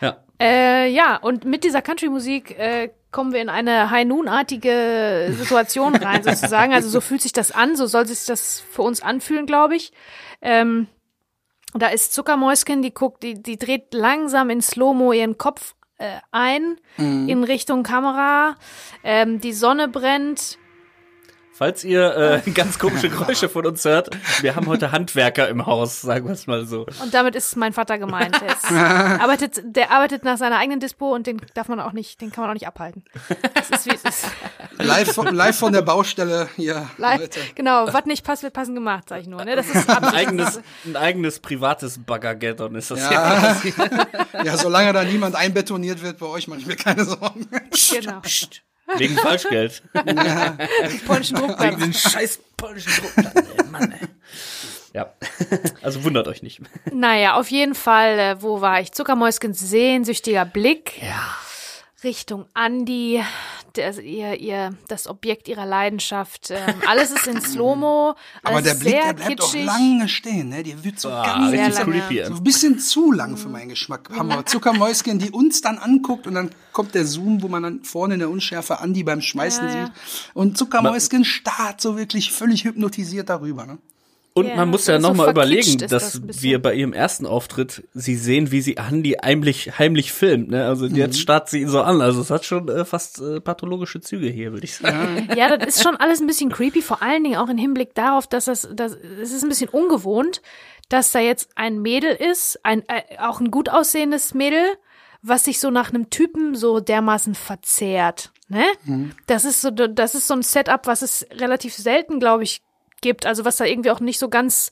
Ja. Äh, ja, und mit dieser Country-Musik äh, kommen wir in eine High Noon-artige Situation rein, sozusagen. Also so fühlt sich das an, so soll sich das für uns anfühlen, glaube ich. Ähm, da ist Zuckermäuschen, die guckt, die, die dreht langsam in Slow-Mo ihren Kopf äh, ein in Richtung Kamera. Ähm, die Sonne brennt. Falls ihr äh, ganz komische Geräusche von uns hört, wir haben heute Handwerker im Haus, sagen wir es mal so. Und damit ist mein Vater gemeint. Der, arbeitet, der arbeitet nach seiner eigenen Dispo und den darf man auch nicht, den kann man auch nicht abhalten. Das ist wie es ist. Live, von- live von der Baustelle hier. Live, Leute. genau, was nicht passt, wird passend gemacht, sag ich nur. Ne? Das ist Ein eigenes, ein eigenes privates Baggergeddon ist das Ja. ja, solange da niemand einbetoniert wird bei euch, mache ich mir keine Sorgen. genau. Wegen Falschgeld. polnischen Wegen Druckplatz. den scheiß polnischen Druckplatten, ey, Mann, ey. Ja, also wundert euch nicht. Naja, auf jeden Fall, äh, wo war ich? Zuckermäuskens sehnsüchtiger Blick Ja. Richtung Andi, der, ihr, ihr, das Objekt ihrer Leidenschaft. Ähm, alles ist in Slow-Mo, alles Aber der Blick, der bleibt auch kitschig. lange stehen, ne? Der wird so Ah, ganz sehr lange. creepy. so ein bisschen zu lang für meinen Geschmack. Haben wir Zuckermäuschen, die uns dann anguckt und dann kommt der Zoom, wo man dann vorne in der Unschärfe Andi beim Schmeißen ja. sieht. Und Zuckermäuschen starrt so wirklich völlig hypnotisiert darüber, ne? Und Ja, man muss ja so nochmal verkitscht überlegen, dass das wir bei ihrem ersten Auftritt sie sehen, wie sie Andi heimlich, heimlich filmt. Ne? Also Mhm. jetzt starrt sie ihn so an. Also es hat schon äh, fast äh, pathologische Züge hier, würde ich sagen. Ja, das ist schon alles ein bisschen creepy, vor allen Dingen auch im Hinblick darauf, dass das, das es ist ein bisschen ungewohnt, dass da jetzt ein Mädel ist, ein äh, auch ein gut aussehendes Mädel, was sich so nach einem Typen so dermaßen verzehrt, ne? Das ist so das ist so ein Setup, was es relativ selten, glaube ich, gibt, also was da irgendwie auch nicht so ganz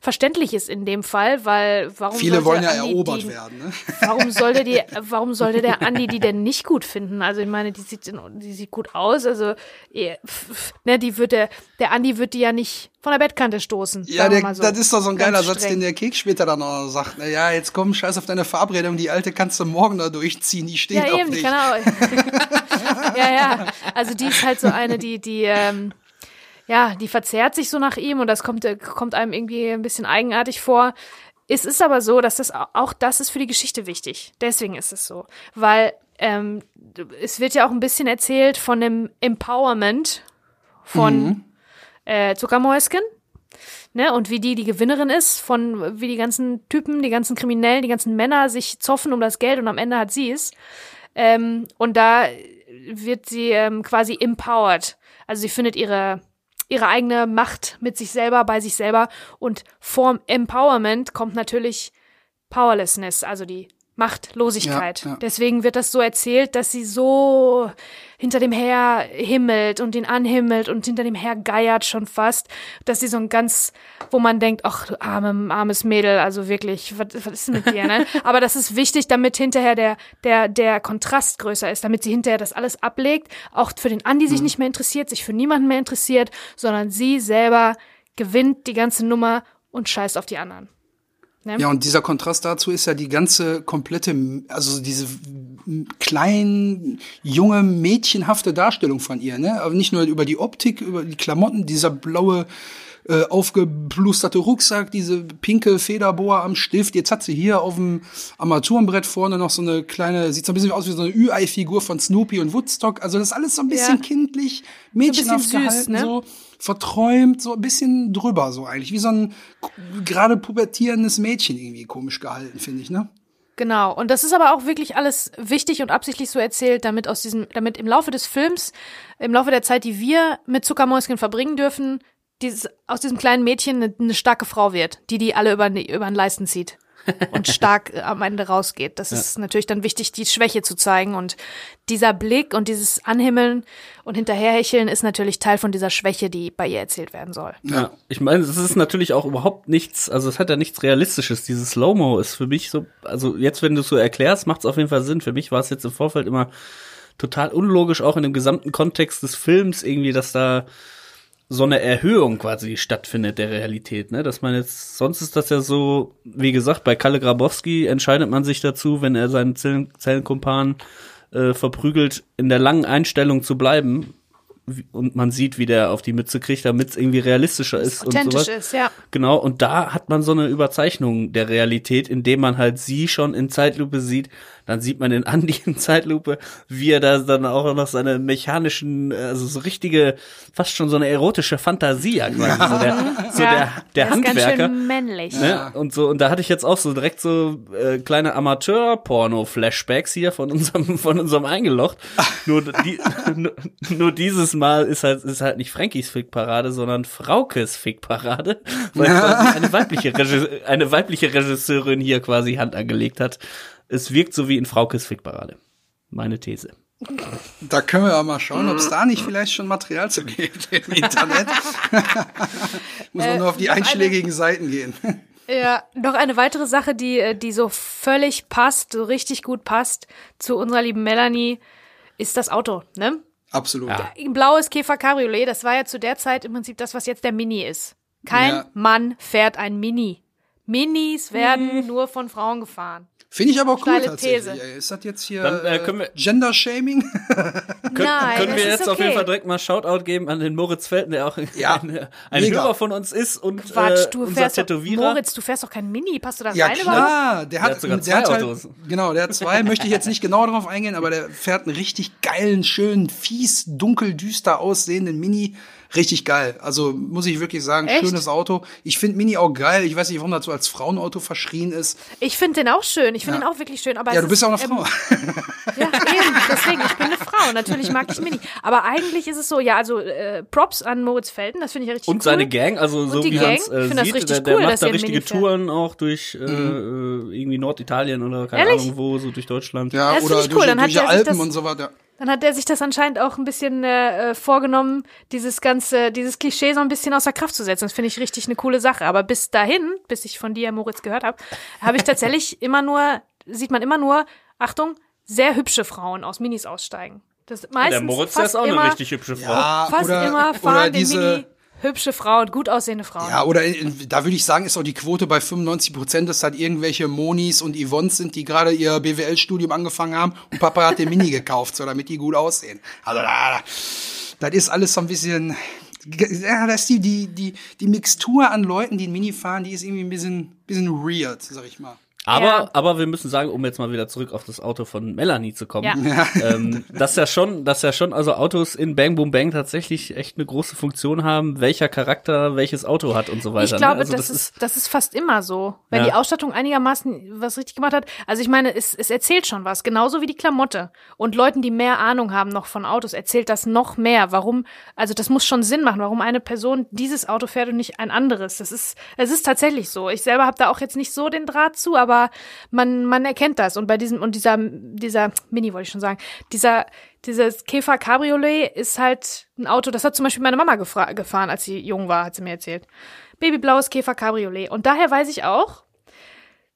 verständlich ist in dem Fall, weil warum Viele wollen ja Andi erobert die, werden, ne? Warum sollte die, warum sollte der Andi die denn nicht gut finden? Also ich meine, die sieht, die sieht gut aus. Also eh, ne, die wird der, der Andi wird die ja nicht von der Bettkante stoßen. Ja, der, so. das ist doch so ein Ganz geiler Satz, den der Keks später dann auch noch sagt. Na ja, jetzt komm, scheiß auf deine Verabredung, die alte kannst du morgen da durchziehen, die steht Ja, auf eben, dich. auch. ja, ja. Also die ist halt so eine, die, die, ähm, ja, die verzehrt sich so nach ihm und das kommt, äh, kommt einem irgendwie ein bisschen eigenartig vor. Es ist aber so, dass das au- auch das ist für die Geschichte wichtig. Deswegen ist es so. Weil ähm, es wird ja auch ein bisschen erzählt von dem Empowerment von äh, Zuckermäuschen. Ne, und wie die die Gewinnerin ist, von wie die ganzen Typen, die ganzen Kriminellen, die ganzen Männer sich zoffen um das Geld und am Ende hat sie es. Ähm, und da wird sie ähm, quasi empowered. Also sie findet ihre, ihre eigene Macht mit sich selber, bei sich selber. Und vorm Empowerment kommt natürlich Powerlessness, also die Machtlosigkeit. Ja, ja. Deswegen wird das so erzählt, dass sie so hinter dem her himmelt und ihn anhimmelt und hinter dem her geiert schon fast, dass sie so ein ganz, wo man denkt, ach, du arme, armes Mädel, also wirklich, was, was ist denn mit dir, ne? Aber das ist wichtig, damit hinterher der, der, der Kontrast größer ist, damit sie hinterher das alles ablegt, auch für den Andi Mhm. sich nicht mehr interessiert, sich für niemanden mehr interessiert, sondern sie selber gewinnt die ganze Nummer und scheißt auf die anderen. Ne? Ja, und dieser Kontrast dazu ist ja die ganze komplette, also diese kleinen, junge, mädchenhafte Darstellung von ihr, ne? Aber nicht nur über die Optik, über die Klamotten, dieser blaue, äh, aufgeplusterte Rucksack, diese pinke Federboa am Stift. Jetzt hat sie hier auf dem Armaturenbrett vorne noch so eine kleine, sieht so ein bisschen aus wie so eine Ü-Ei-Figur von Snoopy und Woodstock. Also das ist alles so ein bisschen Ja. kindlich, mädchenhaft süß, gehalten, ne? so verträumt, so ein bisschen drüber, so eigentlich. Wie so ein gerade pubertierendes Mädchen irgendwie komisch gehalten, finde ich, ne? Genau. Und das ist aber auch wirklich alles wichtig und absichtlich so erzählt, damit aus diesem, damit im Laufe des Films, im Laufe der Zeit, die wir mit Zuckermäuschen verbringen dürfen, dieses, aus diesem kleinen Mädchen eine, eine starke Frau wird, die die alle über, über den Leisten zieht und stark äh, am Ende rausgeht. Das ist natürlich dann wichtig, die Schwäche zu zeigen. Und dieser Blick und dieses Anhimmeln und Hinterherhecheln ist natürlich Teil von dieser Schwäche, die bei ihr erzählt werden soll. Ja, ich meine, es ist natürlich auch überhaupt nichts, also es hat ja nichts Realistisches. Dieses Slow-Mo ist für mich so, also jetzt, wenn du es so erklärst, macht es auf jeden Fall Sinn. Für mich war es jetzt im Vorfeld immer total unlogisch, auch in dem gesamten Kontext des Films irgendwie, dass da so eine Erhöhung quasi stattfindet der Realität, ne? Dass man jetzt, sonst ist das ja so, wie gesagt, bei Kalle Grabowski entscheidet man sich dazu, wenn er seinen Zellen Zellenkumpan äh, verprügelt, in der langen Einstellung zu bleiben, und man sieht, wie der auf die Mütze kriegt, damit es irgendwie realistischer ist und Authentisch sowas. ist, ja. Genau, und da hat man so eine Überzeichnung der Realität, indem man halt sie schon in Zeitlupe sieht. Dann sieht man den Andi in Zeitlupe, wie er da dann auch noch seine mechanischen, also so richtige, fast schon so eine erotische Fantasie hat. quasi. So der, so ja, der, der ist ganz Handwerker. schön männlich. Ne? Und so, und da hatte ich jetzt auch so direkt so äh, kleine Amateur-Porno-Flashbacks hier von unserem, von unserem Eingelocht. Nur, die, nur, nur dieses Mal ist halt, ist halt nicht Frankies Fickparade, sondern Fraukes Fickparade, weil quasi eine weibliche, Regis eine weibliche Regisseurin hier quasi Hand angelegt hat. Es wirkt so wie in Fraukes Fickparade. Meine These. Da können wir ja mal schauen, ob es da nicht vielleicht schon Material zu gibt im Internet. Muss man Äh, nur auf die noch eine- einschlägigen Seiten gehen. Ja, noch eine weitere Sache, die, äh, die so völlig passt, so richtig gut passt zu unserer lieben Melanie, ist das Auto, ne? Absolut. Ja. Ein blaues Käfer Cabriolet, das war ja zu der Zeit im Prinzip das, was jetzt der Mini ist. Kein Ja. Mann fährt ein Mini. Minis werden nur von Frauen gefahren. Finde ich aber auch cool tatsächlich. These. Ist das jetzt hier Dann, äh, äh, können wir- Gender-Shaming? Können, Nein, können das wir ist jetzt auf jeden okay. Fall direkt mal Shoutout geben an den Moritz Felten, der auch Ja, ein, ein mega. Hörer von uns ist und Quatsch, äh, du unser fährst doch, Tätowierer. Moritz, du fährst doch kein Mini, passt du da Ja rein überhaupt? klar, der hat, hat sogar der zwei hat halt, Autos. Genau, der hat zwei, möchte ich jetzt nicht genauer darauf eingehen, aber der fährt einen richtig geilen, schönen, fies, dunkel, düster aussehenden Mini. Richtig geil. Also muss ich wirklich sagen, Echt? schönes Auto. Ich finde Mini auch geil. Ich weiß nicht, warum das so als Frauenauto verschrien ist. Ich finde den auch schön, ich finde Ja. den auch wirklich schön. Aber Ja, du bist ist, ja auch eine ähm, Frau. Ja, eben. Deswegen, ich bin eine Frau. Natürlich mag ich Mini. Aber eigentlich ist es so, ja, also äh, Props an Moritz Felden, das finde ich richtig Und cool. seine Gang, also so die wie Gang, man es ich äh, sieht, richtig der, der cool, macht da er richtige. Touren auch durch äh, Mhm. äh, irgendwie Norditalien oder keine Ehrlich? Ahnung wo, so durch Deutschland. Ja, Das oder ich cool. durch, Dann hat durch die Alpen das- und so weiter. Dann hat er sich das anscheinend auch ein bisschen äh, äh, vorgenommen, dieses ganze, dieses Klischee so ein bisschen außer Kraft zu setzen. Das finde ich richtig eine coole Sache. Aber bis dahin, bis ich von dir, Moritz, gehört habe, habe ich tatsächlich immer nur, sieht man immer nur, Achtung, sehr hübsche Frauen aus Minis aussteigen. Das meistens der Moritz, der fast ist auch immer, eine richtig hübsche Frau. Ja, fast oder, immer oder fahren den diese, Mini hübsche Frauen, gut aussehende Frauen. Ja, oder in, da würde ich sagen, ist auch die Quote bei 95 Prozent, dass halt irgendwelche Monis und Yvonnes sind, die gerade ihr BWL-Studium angefangen haben und Papa hat den Mini gekauft, so damit die gut aussehen. Also da, das ist alles so ein bisschen, ja, das ist die, die, die, die Mixtur an Leuten, die ein Mini fahren, die ist irgendwie ein bisschen, bisschen weird, sag ich mal. Aber, Ja. aber wir müssen sagen, um jetzt mal wieder zurück auf das Auto von Melanie zu kommen, Ja. ähm, dass ja schon, dass ja schon also Autos in Bang Boom Bang tatsächlich echt eine große Funktion haben, welcher Charakter welches Auto hat und so weiter. Ich glaube, ne? also das, ist, das ist fast immer so. Wenn Ja. die Ausstattung einigermaßen was richtig gemacht hat. Also ich meine, es, es erzählt schon was, genauso wie die Klamotte. Und Leuten, die mehr Ahnung haben noch von Autos, erzählt das noch mehr. Warum, also das muss schon Sinn machen, warum eine Person dieses Auto fährt und nicht ein anderes. Das ist, es ist tatsächlich so. Ich selber habe da auch jetzt nicht so den Draht zu, aber man, man erkennt das. Und bei diesem, und dieser, dieser Mini wollte ich schon sagen, dieser, dieses Käfer Cabriolet ist halt ein Auto, das hat zum Beispiel meine Mama gefahren, als sie jung war, hat sie mir erzählt. Babyblaues Käfer Cabriolet. Und daher weiß ich auch,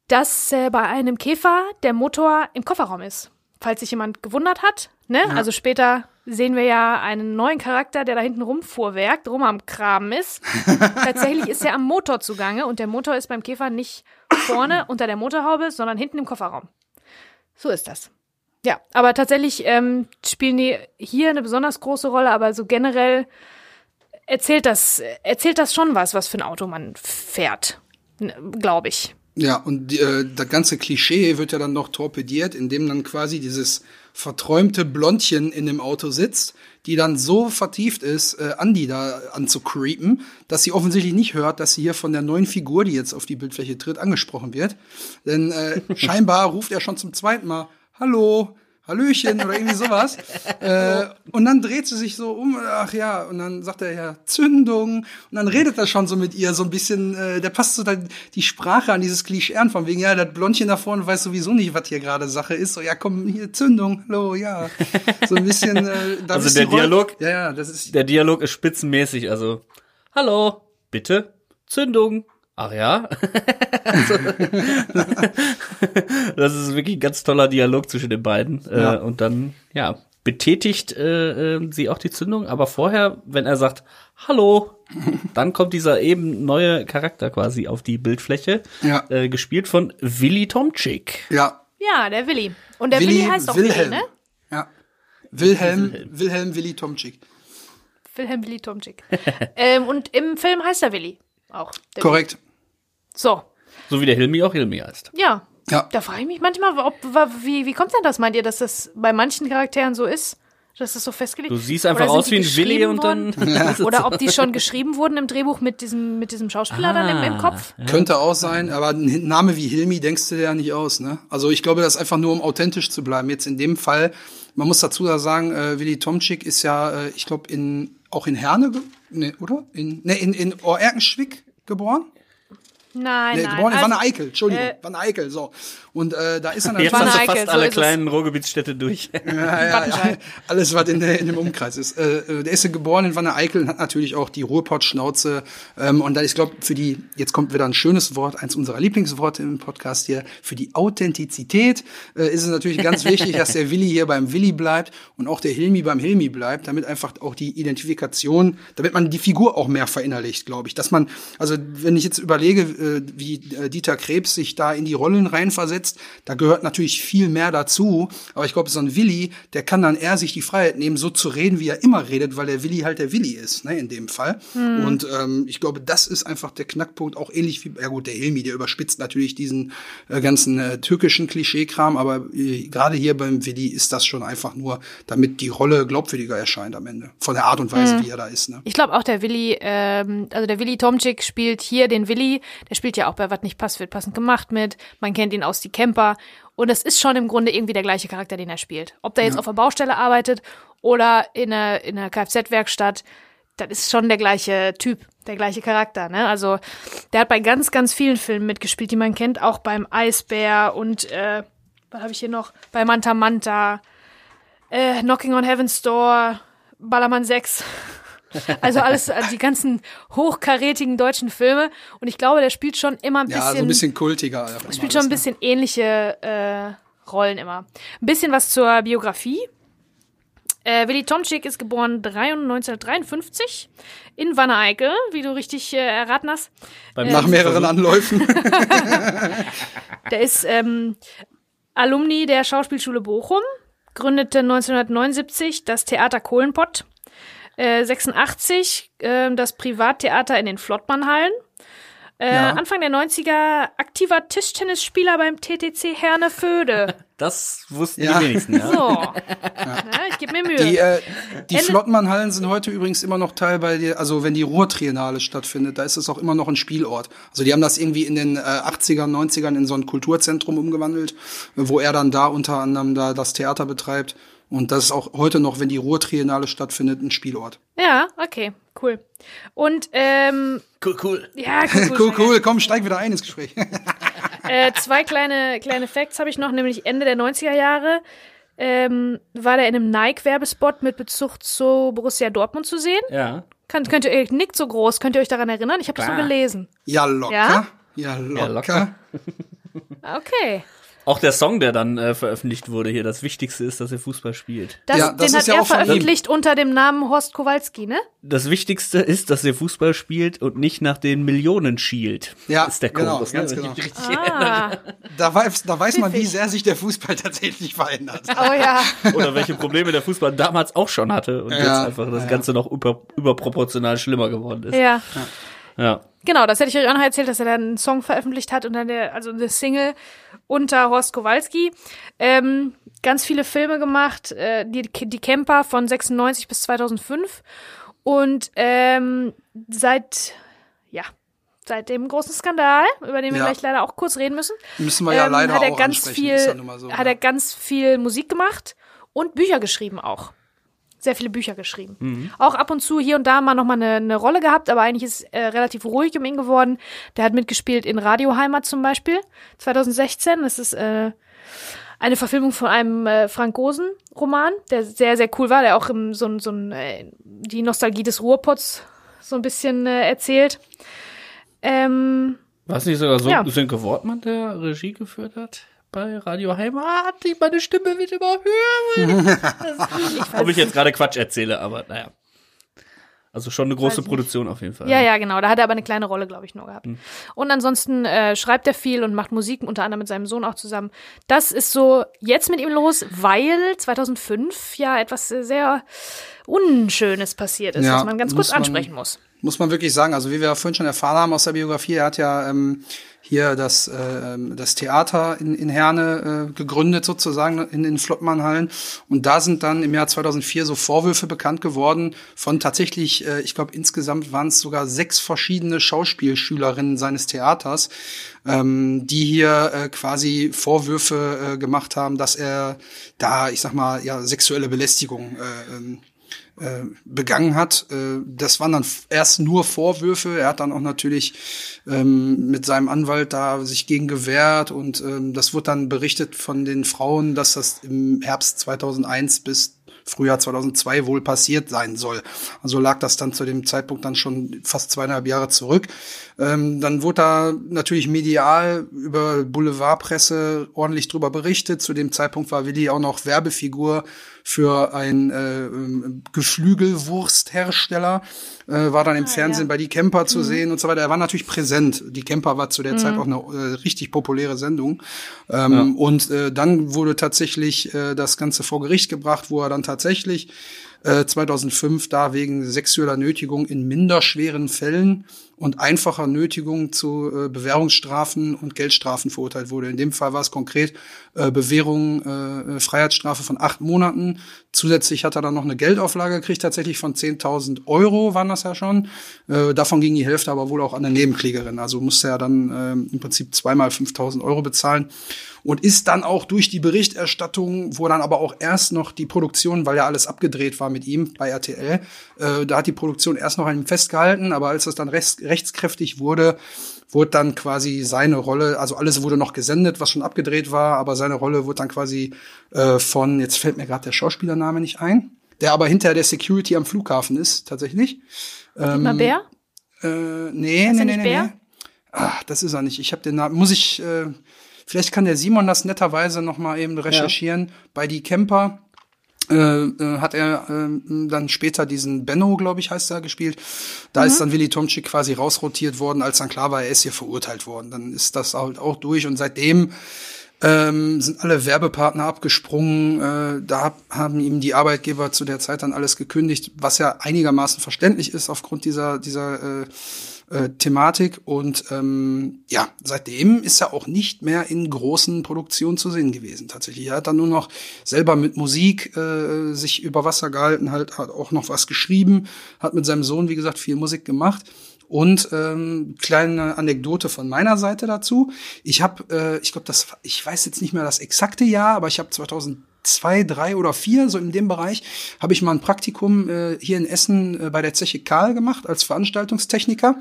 dass äh, bei einem Käfer der Motor im Kofferraum ist. Falls sich jemand gewundert hat, ne? Also später sehen wir ja einen neuen Charakter, der da hinten rumfuhrwerkt, rum am Kram ist. Tatsächlich ist er am Motor zugange und der Motor ist beim Käfer nicht vorne unter der Motorhaube, sondern hinten im Kofferraum. So ist das. Ja, aber tatsächlich ähm, spielen die hier eine besonders große Rolle, aber so generell erzählt das, erzählt das schon was, was für ein Auto man fährt, glaube ich. Ja, und äh, das ganze Klischee wird ja dann noch torpediert, indem dann quasi dieses verträumte Blondchen in dem Auto sitzt, die dann so vertieft ist, äh, Andi da anzucreepen, dass sie offensichtlich nicht hört, dass sie hier von der neuen Figur, die jetzt auf die Bildfläche tritt, angesprochen wird. Denn äh, scheinbar ruft er schon zum zweiten Mal, Hallo, Hallöchen oder irgendwie sowas. äh, und dann dreht sie sich so um, ach ja, und dann sagt er ja Zündung. Und dann redet er schon so mit ihr so ein bisschen, äh, der passt so dann die Sprache an dieses Klischee an, von wegen, ja, das Blondchen da vorne weiß sowieso nicht, was hier gerade Sache ist. So, ja, komm, hier, Zündung, hallo, ja. So ein bisschen, äh, da Also der Dialog- Ja, ja, das ist, Der Dialog ist spitzenmäßig, also Hallo, bitte, Zündung. Ach ja. Also, das ist wirklich ein ganz toller Dialog zwischen den beiden. Ja. Äh, und dann, ja, betätigt äh, äh, sie auch die Zündung, aber vorher, wenn er sagt, Hallo, dann kommt dieser eben neue Charakter quasi auf die Bildfläche, Ja. äh, gespielt von Willi Tomczyk. ja, Ja, der Willi. Und der Willi, heißt auch Willi, ne? Ja. Wilhelm, Wilhelm Willi Tomczyk. Wilhelm Willi Tomczyk. ähm, und im Film heißt er Willi. Auch. Korrekt. Willi. So, So wie der Hilmi auch Hilmi heißt. ja. Ja. Da frage ich mich manchmal, ob, wie, wie kommt denn das? Meint ihr, dass das bei manchen Charakteren so ist? Dass das so festgelegt Du siehst einfach Oder sind aus die wie ein Willi geschrieben und dann. worden? Oder ob die schon geschrieben wurden im Drehbuch mit diesem, mit diesem Schauspieler dann im, im Kopf? Könnte auch sein, aber ein Name wie Hilmi denkst du dir ja nicht aus, ne? Also ich glaube, das ist einfach nur, um authentisch zu bleiben. Jetzt in dem Fall, man muss dazu da sagen, äh, Willi Tomczyk ist ja, äh, ich glaube, in auch in Herne, ne, oder? In, ne, in, in Oerkenschwick geboren? Nein, Nee, nein. geboren in Also, Wanne Eickel, Entschuldigung, äh, Wanne Eickel, so. Und äh, da ist er Jetzt natürlich. hast du fast so alle ist es. kleinen Ruhrgebietsstädte durch. Ja, ja, ja, alles, was in, der, in dem Umkreis ist. Äh, äh, der ist ja geboren in Wanne Eickel und hat natürlich auch die Ruhrpott-Schnauze. Ähm, und da ich glaube, für die, jetzt kommt wieder ein schönes Wort, eins unserer Lieblingsworte im Podcast hier, für die Authentizität äh, ist es natürlich ganz wichtig, dass der Willi hier beim Willi bleibt und auch der Hilmi beim Hilmi bleibt, damit einfach auch die Identifikation, damit man die Figur auch mehr verinnerlicht, glaube ich. Dass man, also wenn ich jetzt überlege, äh, wie äh, Dieter Krebs sich da in die Rollen reinversetzt, da gehört natürlich viel mehr dazu. Aber ich glaube, so ein Willi, der kann dann eher sich die Freiheit nehmen, so zu reden, wie er immer redet, weil der Willi halt der Willi ist, ne, in dem Fall. Und ähm, ich glaube, das ist einfach der Knackpunkt, auch ähnlich wie, ja gut, der Hilmi, der überspitzt natürlich diesen äh, ganzen äh, türkischen Klischeekram, aber äh, gerade hier beim Willi ist das schon einfach nur, damit die Rolle glaubwürdiger erscheint am Ende. Von der Art und Weise, wie er da ist, ne. Ich glaube auch der Willi, ähm, also der Willi Tomczyk spielt hier den Willi, der spielt ja auch bei Was nicht passt, wird passend gemacht mit. Man kennt ihn aus Die Camper. Und das ist schon im Grunde irgendwie der gleiche Charakter, den er spielt. Ob der jetzt auf der Baustelle arbeitet oder in einer, in einer Kfz-Werkstatt, das ist schon der gleiche Typ, der gleiche Charakter. Ne? Also der hat bei ganz, ganz vielen Filmen mitgespielt, die man kennt, auch beim Eisbär und äh, was habe ich hier noch? Bei Manta Manta, äh, Knocking on Heaven's Door, Ballermann 6. Also alles, also die ganzen hochkarätigen deutschen Filme. Und ich glaube, der spielt schon immer ein bisschen, Ja, so ein bisschen kultiger. spielt schon ein alles, ne? bisschen ähnliche äh, Rollen immer. Ein bisschen was zur Biografie. Äh, Willi Tomczyk ist geboren 3 1953 in Wanne Eickel, wie du richtig äh, erraten hast. Beim Nach mehreren Anläufen. Der ist ähm, Alumni der Schauspielschule Bochum, gründete 1979 das Theater Kohlenpott, äh, 86 äh, das Privattheater in den Flottmannhallen. Äh, Ja. Anfang der 90er aktiver Tischtennisspieler beim TTC Herne-Föhde. Das wussten Ja. die wenigsten, ja. So. Ja, ich gebe mir Mühe. Die, äh, die Flottmannhallen sind heute übrigens immer noch Teil bei der, also wenn die Ruhrtriennale stattfindet, da ist es auch immer noch ein Spielort. Also die haben das irgendwie in den äh, 80ern, 90ern in so ein Kulturzentrum umgewandelt, wo er dann da unter anderem da das Theater betreibt. Und das ist auch heute noch, wenn die Ruhrtriennale stattfindet, ein Spielort. Ja, okay, cool. Und ähm, Cool, cool. ja, cool, cool, Cool, cool, komm, steig wieder ein ins Gespräch. Äh, zwei kleine, kleine Facts habe ich noch, nämlich Ende der 90er Jahre ähm, war der in einem Nike-Werbespot mit Bezug zu Borussia Dortmund zu sehen. Ja. Könnt, könnt ihr, nickt so groß, könnt ihr euch daran erinnern? Ich habe das so Klar. gelesen. Ja, locker. Ja? Ja, locker. Ja, locker. Okay. Auch der Song, der dann äh, veröffentlicht wurde hier, das Wichtigste ist, dass er Fußball spielt. Das, Ja, das den hat ist ja er veröffentlicht unter dem Namen Horst Kowalski, ne? Das Wichtigste ist, dass er Fußball spielt und nicht nach den Millionen schielt. Ja, ist der genau, ganz ne? Wenn genau. Ah, Da weiß, da weiß man, wie sehr sich der Fußball tatsächlich verändert. oh ja. Oder welche Probleme der Fußball damals auch schon hatte und Ja, jetzt einfach das Ganze noch über, überproportional schlimmer geworden ist. Ja. Ja. Genau, das hätte ich euch auch noch erzählt, dass er dann einen Song veröffentlicht hat und dann der, also eine Single unter Horst Kowalski. Ähm, ganz viele Filme gemacht, äh, die, die Camper von 96 bis 2005 und ähm, seit, ja, seit dem großen Skandal, über den wir Ja. gleich leider auch kurz reden müssen, Müssen wir ja ähm, leider hat er auch ganz viel, so, hat ja. er ganz viel Musik gemacht und Bücher geschrieben auch. Sehr viele Bücher geschrieben. Mhm. Auch ab und zu hier und da mal nochmal eine, eine Rolle gehabt, aber eigentlich ist äh, relativ ruhig um ihn geworden. Der hat mitgespielt in Radioheimat zum Beispiel, 2016. Das ist äh, eine Verfilmung von einem äh, Frank Gosen-Roman, der sehr, sehr cool war, der auch im, so, so äh, die Nostalgie des Ruhrpots so ein bisschen äh, erzählt. Ähm, War es nicht sogar so, Ja. Sönke Wortmann, der Regie geführt hat? Bei Radio Heimat, die meine Stimme wird immer höher. Ob ich jetzt gerade Quatsch erzähle, aber naja. Also schon eine große Produktion auf jeden Fall. Ja, ja, genau. Da hat er aber eine kleine Rolle, glaube ich, nur gehabt. Hm. Und ansonsten äh, schreibt er viel und macht Musik, unter anderem mit seinem Sohn auch zusammen. Das ist so jetzt mit ihm los, weil 2005 ja etwas sehr Unschönes passiert ist, Ja, was man ganz kurz man- ansprechen muss. Muss man wirklich sagen. Also wie wir ja vorhin schon erfahren haben aus der Biografie, er hat ja ähm, hier das, äh, das Theater in, in Herne äh, gegründet sozusagen in den Flottmannhallen. Und da sind dann im Jahr 2004 so Vorwürfe bekannt geworden von tatsächlich, äh, ich glaube insgesamt waren es sogar sechs verschiedene Schauspielschülerinnen seines Theaters, ähm, die hier äh, quasi Vorwürfe äh, gemacht haben, dass er da, ich sag mal, ja sexuelle Belästigung äh, ähm, äh, begangen hat. Äh, das waren dann erst nur Vorwürfe. Er hat dann auch natürlich ähm, mit seinem Anwalt da sich gegen gewehrt und ähm, das wurde dann berichtet von den Frauen, dass das im Herbst 2001 bis Frühjahr 2002 wohl passiert sein soll. Also lag das dann zu dem Zeitpunkt dann schon fast zweieinhalb Jahre zurück. Ähm, dann wurde da natürlich medial über Boulevardpresse ordentlich drüber berichtet. Zu dem Zeitpunkt war Willi auch noch Werbefigur für ein äh, ähm, Geflügelwursthersteller, äh, war dann im Fernsehen ja. bei Die Camper zu sehen und so weiter. Er war natürlich präsent. Die Camper war zu der Zeit auch eine äh, richtig populäre Sendung. Ähm, Und äh, dann wurde tatsächlich äh, das Ganze vor Gericht gebracht, wo er dann tatsächlich äh, 2005 da wegen sexueller Nötigung in minderschweren Fällen und einfacher Nötigung zu äh, Bewährungsstrafen und Geldstrafen verurteilt wurde. In dem Fall war es konkret äh, Bewährung, äh, Freiheitsstrafe von acht Monaten. Zusätzlich hat er dann noch eine Geldauflage gekriegt, tatsächlich von 10.000 Euro waren das ja schon. Äh, davon ging die Hälfte aber wohl auch an der Nebenklägerin. Also musste er dann äh, im Prinzip zweimal 5.000 Euro bezahlen und ist dann auch durch die Berichterstattung, wo dann aber auch erst noch die Produktion, weil ja alles abgedreht war mit ihm bei RTL, äh, da hat die Produktion erst noch an ihm festgehalten, aber als das dann rechts, rechtskräftig wurde, wurde dann quasi seine Rolle, also alles wurde noch gesendet, was schon abgedreht war, aber seine Rolle wurde dann quasi äh, von, jetzt fällt mir gerade der Schauspielername nicht ein, der aber hinter der Security am Flughafen ist, tatsächlich. Dietmar Bär? Äh, nee, nee, nee, nee, Bär? nee. Ah, das ist er nicht. Ich habe den Namen. Muss ich. Äh, vielleicht kann der Simon das netterweise noch mal eben recherchieren. Bei die Camper äh, äh, hat er äh, dann später diesen Benno, glaube ich, heißt er, gespielt. Da ist dann Willy Tomczyk quasi rausrotiert worden, als dann klar war, er ist hier verurteilt worden. Dann ist das halt auch durch und seitdem ähm, sind alle Werbepartner abgesprungen. Äh, da hab, haben ihm die Arbeitgeber zu der Zeit dann alles gekündigt, was ja einigermaßen verständlich ist aufgrund dieser dieser äh, äh, Thematik. Und ähm, ja, seitdem ist er auch nicht mehr in großen Produktionen zu sehen gewesen. Tatsächlich, er hat dann nur noch selber mit Musik äh, sich über Wasser gehalten, halt hat auch noch was geschrieben, hat mit seinem Sohn, wie gesagt, viel Musik gemacht. Und ähm, kleine Anekdote von meiner Seite dazu. Ich habe, äh, ich glaube, das, ich weiß jetzt nicht mehr das exakte Jahr, aber ich habe 2002, drei oder vier, so in dem Bereich, habe ich mal ein Praktikum äh, hier in Essen äh, bei der Zeche Karl gemacht als Veranstaltungstechniker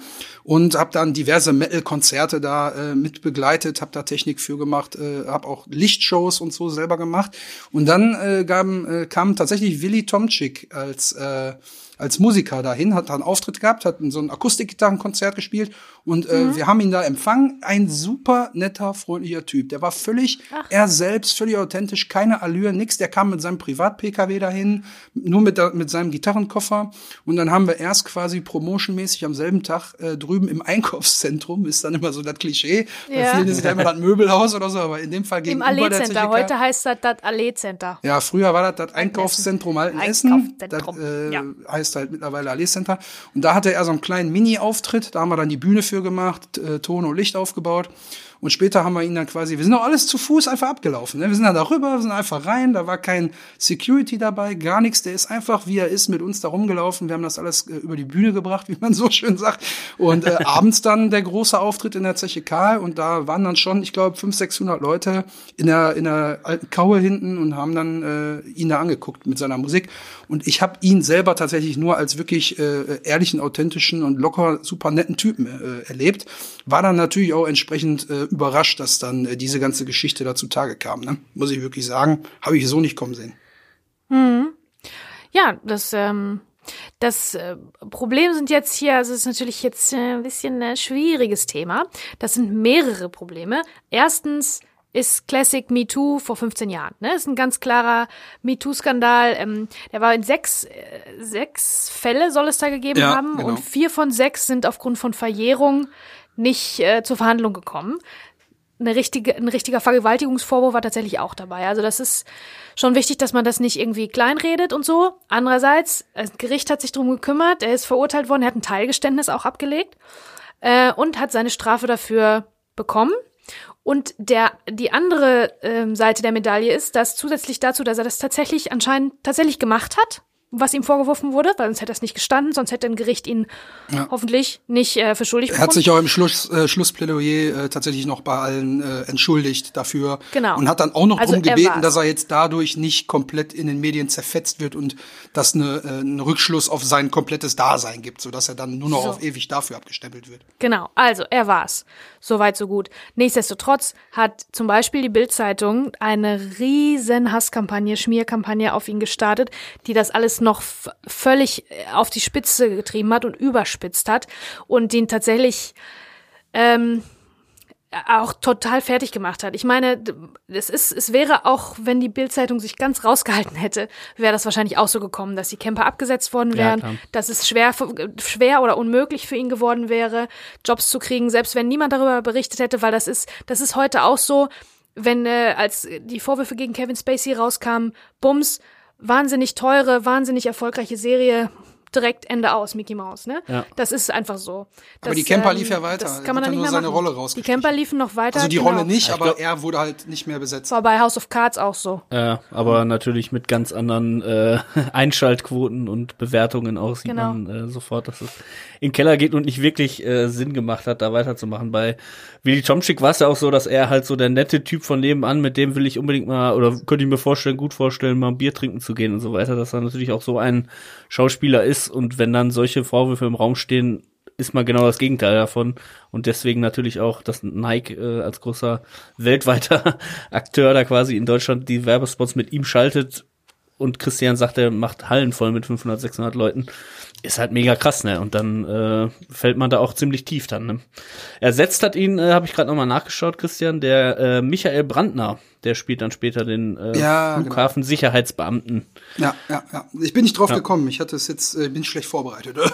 und habe dann diverse Metal-Konzerte da äh, mit begleitet, habe da Technik für gemacht, äh, habe auch Lichtshows und so selber gemacht. Und dann äh, gaben, äh, kam tatsächlich Willy Tomczyk als äh, als Musiker dahin, hat da einen Auftritt gehabt, hat so ein Akustikgitarrenkonzert gespielt und äh, wir haben ihn da empfangen. Ein super netter, freundlicher Typ. Der war völlig er selbst, völlig authentisch, keine Allüre, nix. Der kam mit seinem Privat-PKW dahin, nur mit, mit seinem Gitarrenkoffer. Und dann haben wir erst quasi promotionmäßig am selben Tag äh, drüben im Einkaufszentrum, ist dann immer so das Klischee. Bei Ja. vielen ist ja immer das Möbelhaus oder so, aber in dem Fall Im gegenüber der Allee-Center. Heute heißt das das Allee-Center. ja, früher war das das Einkaufszentrum Altenessen. Das Einkaufszentrum, äh, ja. heißt halt mittlerweile Allee Center. Und da hatte er so einen kleinen Mini-Auftritt. Da haben wir dann die Bühne für gemacht, äh, Ton und Licht aufgebaut. Und später haben wir ihn dann quasi, wir sind auch alles zu Fuß einfach abgelaufen. Ne? Wir sind dann darüber, wir sind einfach rein, da war kein Security dabei, gar nichts. Der ist einfach, wie er ist, mit uns da rumgelaufen. Wir haben das alles äh, über die Bühne gebracht, wie man so schön sagt. Und äh, abends dann der große Auftritt in der Zeche Karl. Und da waren dann schon, ich glaube, 500, 600 Leute in der, in der alten Kaue hinten und haben dann äh, ihn da angeguckt mit seiner Musik. Und ich habe ihn selber tatsächlich nur als wirklich äh, ehrlichen, authentischen und locker super netten Typen äh, erlebt. War dann natürlich auch entsprechend äh, überrascht, dass dann äh, diese ganze Geschichte da zutage kam. Ne? Muss ich wirklich sagen, habe ich so nicht kommen sehen. Ja, das, ähm, das äh, Problem sind jetzt hier, also es ist natürlich jetzt äh, ein bisschen ein schwieriges Thema. Das sind mehrere Probleme. Erstens, ist Classic Me Too vor 15 Jahren. Ne? Ist ein ganz klarer MeToo-Skandal. Ähm, der war in sechs, äh, sechs Fälle soll es da gegeben Ja, haben genau. und vier von sechs sind aufgrund von Verjährung nicht äh, zur Verhandlung gekommen. Eine richtige, ein richtiger Vergewaltigungsvorwurf war tatsächlich auch dabei. Also das ist schon wichtig, dass man das nicht irgendwie kleinredet und so. Andererseits, das Gericht hat sich drum gekümmert, er ist verurteilt worden, er hat ein Teilgeständnis auch abgelegt äh, und hat seine Strafe dafür bekommen. Und der, die andere ähm, Seite der Medaille ist, dass zusätzlich dazu, dass er das tatsächlich anscheinend tatsächlich gemacht hat, was ihm vorgeworfen wurde, weil sonst hätte er es nicht gestanden, sonst hätte ein Gericht ihn hoffentlich nicht äh, für schuldig Er hat befunden. sich auch im Schluss, äh, Schlussplädoyer äh, tatsächlich noch bei allen äh, entschuldigt dafür. Genau. Und hat dann auch noch Also drum er gebeten, dass er jetzt dadurch nicht komplett in den Medien zerfetzt wird und dass eine, äh, einen Rückschluss auf sein komplettes Dasein gibt, sodass er dann nur noch So. auf ewig dafür abgestempelt wird. Genau, also er war's. Soweit, so gut. Nichtsdestotrotz hat zum Beispiel die Bild-Zeitung eine riesen Hasskampagne, Schmierkampagne auf ihn gestartet, die das alles noch völlig äh, auf die Spitze getrieben hat und überspitzt hat und ihn tatsächlich ähm, auch total fertig gemacht hat. Ich meine, es ist, es wäre auch, wenn die Bild-Zeitung sich ganz rausgehalten hätte, wäre das wahrscheinlich auch so gekommen, dass die Camper abgesetzt worden Ja, wären, klar. dass es schwer, für- schwer oder unmöglich für ihn geworden wäre, Jobs zu kriegen, selbst wenn niemand darüber berichtet hätte, weil das ist, das ist heute auch so, wenn äh, als die Vorwürfe gegen Kevin Spacey rauskamen, Bums, wahnsinnig teure, wahnsinnig erfolgreiche Serie, direkt Ende aus, Mickey Mouse, ne? Ja. Das ist einfach so. Aber Das, die Camper ähm, lief ja weiter. Das kann man dann ja nicht nur mehr seine machen. Rolle Die rausgestrichen. Camper liefen noch weiter. Also die genau. Rolle nicht, ich aber glaub- er wurde halt nicht mehr besetzt. War bei House of Cards auch so. Äh, aber natürlich mit ganz anderen äh, Einschaltquoten und Bewertungen auch sieht Genau. man äh, sofort, dass es in den Keller geht und nicht wirklich äh, Sinn gemacht hat, da weiterzumachen. Bei Willy Tomczyk war es ja auch so, dass er halt so der nette Typ von nebenan, mit dem will ich unbedingt mal, oder könnte ich mir vorstellen, gut vorstellen, mal ein Bier trinken zu gehen und so weiter, dass er natürlich auch so ein Schauspieler ist und wenn dann solche Vorwürfe im Raum stehen, ist mal genau das Gegenteil davon. Und deswegen natürlich auch, dass Nike äh, als großer weltweiter Akteur da quasi in Deutschland die Werbespots mit ihm schaltet und Christian sagt, er macht Hallen voll mit 500, 600 Leuten, ist halt mega krass, ne? Und dann äh, fällt man da auch ziemlich tief dann. Ne? Ersetzt hat ihn, äh, habe ich gerade nochmal nachgeschaut, Christian, der äh, Michael Brandner, der spielt dann später den äh, Ja, genau. Flughafen-Sicherheitsbeamten. Ja, ja, ja. Ich bin nicht drauf Ja. gekommen. Ich hatte es jetzt, äh, bin schlecht vorbereitet.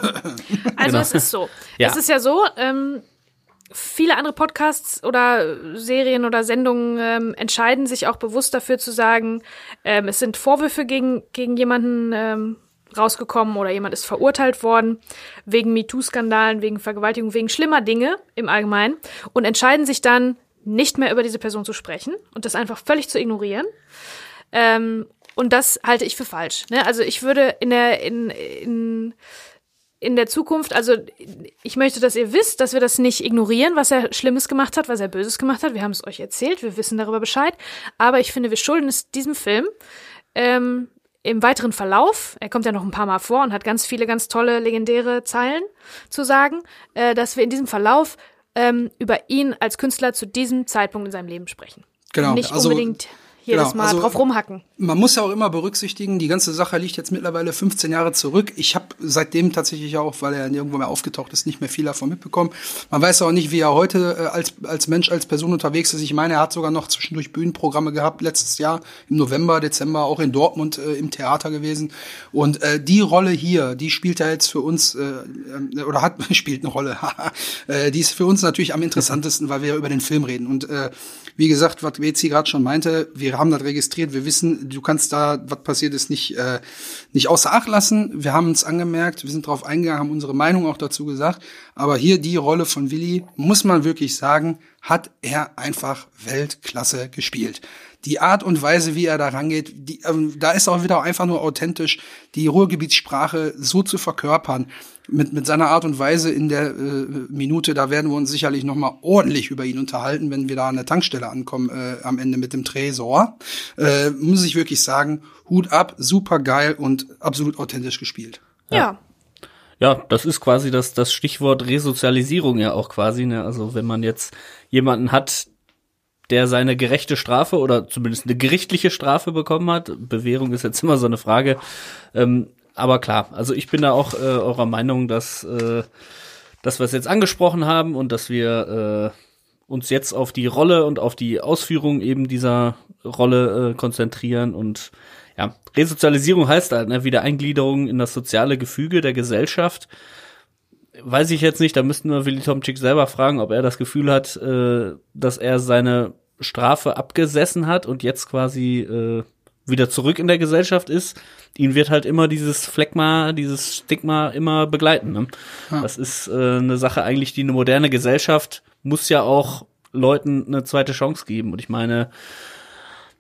Also Genau. es ist so. Ja. Es ist ja so, ähm, viele andere Podcasts oder Serien oder Sendungen ähm, entscheiden sich auch bewusst dafür zu sagen, ähm, es sind Vorwürfe gegen, gegen jemanden ähm, rausgekommen oder jemand ist verurteilt worden wegen MeToo-Skandalen, wegen Vergewaltigung, wegen schlimmer Dinge im Allgemeinen und entscheiden sich dann nicht mehr über diese Person zu sprechen und das einfach völlig zu ignorieren. Ähm, und das halte ich für falsch. Ne? Also ich würde in der in, in in der Zukunft, also ich möchte, dass ihr wisst, dass wir das nicht ignorieren, was er Schlimmes gemacht hat, was er Böses gemacht hat. Wir haben es euch erzählt, wir wissen darüber Bescheid. Aber ich finde, wir schulden es diesem Film ähm, im weiteren Verlauf, er kommt ja noch ein paar Mal vor und hat ganz viele ganz tolle, legendäre Zeilen zu sagen, äh, dass wir in diesem Verlauf ähm, über ihn als Künstler zu diesem Zeitpunkt in seinem Leben sprechen. Genau, nicht also- unbedingt jedes genau, Mal also- drauf rumhacken. Man muss ja auch immer berücksichtigen, die ganze Sache liegt jetzt mittlerweile 15 Jahre zurück. Ich habe seitdem tatsächlich auch, weil er irgendwo mehr aufgetaucht ist, nicht mehr viel davon mitbekommen. Man weiß auch nicht, wie er heute äh, als, als Mensch, als Person unterwegs ist. Ich meine, er hat sogar noch zwischendurch Bühnenprogramme gehabt, letztes Jahr im November, Dezember, auch in Dortmund äh, im Theater gewesen. Und äh, die Rolle hier, die spielt er jetzt für uns, äh, äh, oder hat spielt eine Rolle, äh, die ist für uns natürlich am interessantesten, weil wir ja über den Film reden. Und äh, wie gesagt, was Bezi gerade schon meinte, wir haben das registriert, wir wissen, du kannst da, was passiert ist, nicht, äh, nicht außer Acht lassen. Wir haben uns angemerkt, wir sind drauf eingegangen, haben unsere Meinung auch dazu gesagt. Aber hier die Rolle von Willi, muss man wirklich sagen, hat er einfach Weltklasse gespielt. Die Art und Weise, wie er da rangeht, die, ähm, da ist auch wieder einfach nur authentisch, die Ruhrgebietssprache so zu verkörpern, mit, mit seiner Art und Weise in der äh, Minute, da werden wir uns sicherlich noch mal ordentlich über ihn unterhalten, wenn wir da an der Tankstelle ankommen, äh, am Ende mit dem Tresor. Äh, muss ich wirklich sagen, Hut ab, super geil und absolut authentisch gespielt. ja. Ja, das ist quasi das, das Stichwort Resozialisierung ja auch quasi. Ne? Also wenn man jetzt jemanden hat, der seine gerechte Strafe oder zumindest eine gerichtliche Strafe bekommen hat, Bewährung ist jetzt immer so eine Frage. Ähm, aber klar, also ich bin da auch äh, eurer Meinung, dass, äh, dass wir es jetzt angesprochen haben und dass wir äh, uns jetzt auf die Rolle und auf die Ausführung eben dieser Rolle äh, konzentrieren und ja, Resozialisierung heißt halt, ne, wieder Eingliederung in das soziale Gefüge der Gesellschaft. Weiß ich jetzt nicht, da müssten wir Willy Tomczyk selber fragen, ob er das Gefühl hat, äh, dass er seine Strafe abgesessen hat und jetzt quasi äh, wieder zurück in der Gesellschaft ist. Ihn wird halt immer dieses Phlegma, dieses Stigma immer begleiten. Ne? Ja. Das ist äh, eine Sache eigentlich, die eine moderne Gesellschaft muss ja auch Leuten eine zweite Chance geben. Und ich meine,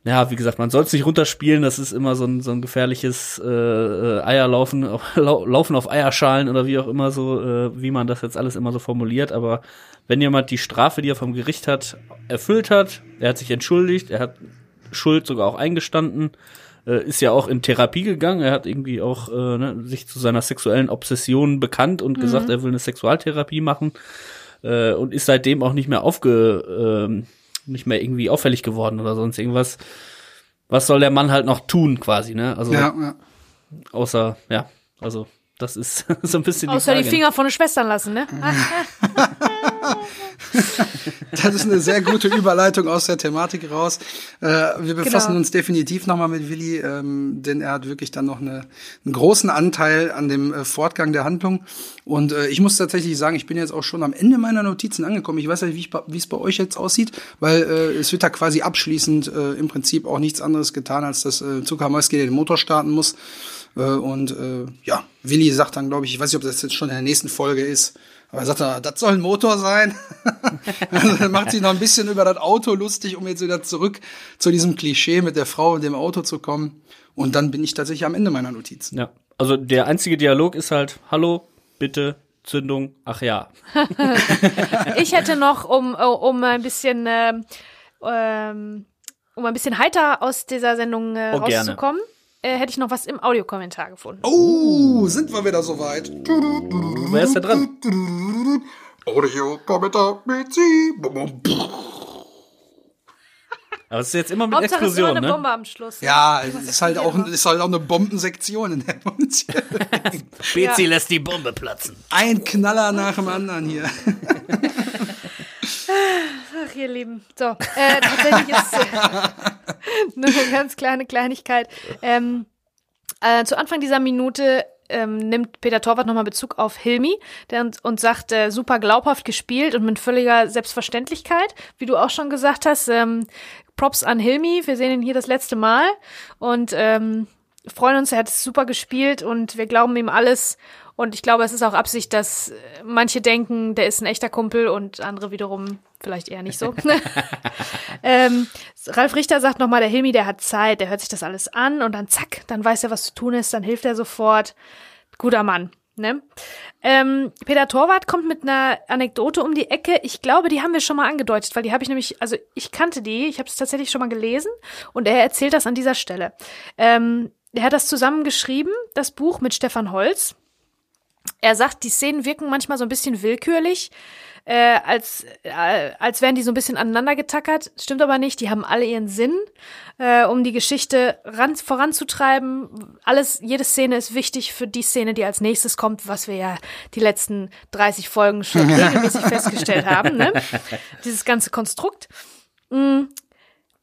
ja, wie gesagt, man soll es nicht runterspielen, das ist immer so ein, so ein gefährliches äh, äh Eierlaufen, Laufen auf Eierschalen oder wie auch immer so, äh, wie man das jetzt alles immer so formuliert. Aber wenn jemand die Strafe, die er vom Gericht hat, erfüllt hat, er hat sich entschuldigt, er hat Schuld sogar auch eingestanden, äh, ist ja auch in Therapie gegangen, er hat irgendwie auch äh, ne, sich zu seiner sexuellen Obsession bekannt und mhm. gesagt, er will eine Sexualtherapie machen äh, und ist seitdem auch nicht mehr aufge... Äh, nicht mehr irgendwie auffällig geworden oder sonst irgendwas. Was soll der Mann halt noch tun, quasi, ne? Also, ja, ja. außer, ja, also, das ist so ein bisschen die Außer die, die Finger von den Schwestern lassen, ne? das ist eine sehr gute Überleitung aus der Thematik raus. Äh, wir befassen genau. uns definitiv nochmal mit Willi, ähm, denn er hat wirklich dann noch eine, einen großen Anteil an dem äh, Fortgang der Handlung. Und äh, ich muss tatsächlich sagen, ich bin jetzt auch schon am Ende meiner Notizen angekommen. Ich weiß nicht, wie es bei euch jetzt aussieht, weil es wird da quasi abschließend im Prinzip auch nichts anderes getan, als dass äh, Zuckermäuske den Motor starten muss. Und ja, Willi sagt dann, glaube ich, ich weiß nicht, ob das jetzt schon in der nächsten Folge ist, aber er sagt dann, das soll ein Motor sein. also er macht sich noch ein bisschen über das Auto lustig, um jetzt wieder zurück zu diesem Klischee mit der Frau und dem Auto zu kommen. Und dann bin ich tatsächlich am Ende meiner Notizen. Ja, also der einzige Dialog ist halt, hallo, bitte, Zündung, ach ja. ich hätte noch, um, um ein bisschen, ähm, ähm, um ein bisschen heiter aus dieser Sendung äh, oh, rauszukommen. Gerne äh, hätte ich noch was im Audiokommentar gefunden. Oh, sind wir wieder soweit? Wer ist da dran? Audiokommentar mit Sie. Aber es ist jetzt immer mit Hauptsache Explosion, ist immer eine ne? Bombe am Schluss. Ja, es ist halt, auch, ist halt auch eine Bombensektion in der Muntion. Bezi ja. lässt die Bombe platzen. Ein Knaller nach dem anderen hier. Ach, ihr Lieben. So, äh, tatsächlich ist äh, nur eine ganz kleine Kleinigkeit. Ähm, äh, zu Anfang dieser Minute ähm, nimmt Peter Torwart nochmal Bezug auf Hilmi der und, und sagt, äh, super glaubhaft gespielt und mit völliger Selbstverständlichkeit, wie du auch schon gesagt hast. Ähm, Props an Hilmi, wir sehen ihn hier das letzte Mal und ähm, freuen uns, er hat es super gespielt und wir glauben ihm alles und ich glaube, es ist auch Absicht, dass äh, manche denken, der ist ein echter Kumpel und andere wiederum vielleicht eher nicht so. ähm, Ralf Richter sagt nochmal, der Hilmi, der hat Zeit, der hört sich das alles an und dann zack, dann weiß er, was zu tun ist, dann hilft er sofort. Guter Mann. Ne? Ähm, Peter Torwart kommt mit einer Anekdote um die Ecke. Ich glaube, die haben wir schon mal angedeutet, weil die habe ich nämlich, also ich kannte die, ich habe es tatsächlich schon mal gelesen und er erzählt das an dieser Stelle. Ähm, er hat das zusammengeschrieben, das Buch mit Stefan Holz. Er sagt, die Szenen wirken manchmal so ein bisschen willkürlich, äh, als, äh, als wären die so ein bisschen aneinander getackert. Stimmt aber nicht, die haben alle ihren Sinn, äh, um die Geschichte ran, voranzutreiben. Alles, jede Szene ist wichtig für die Szene, die als nächstes kommt, was wir ja die letzten 30 Folgen schon regelmäßig festgestellt haben. Ne? Dieses ganze Konstrukt. Mm.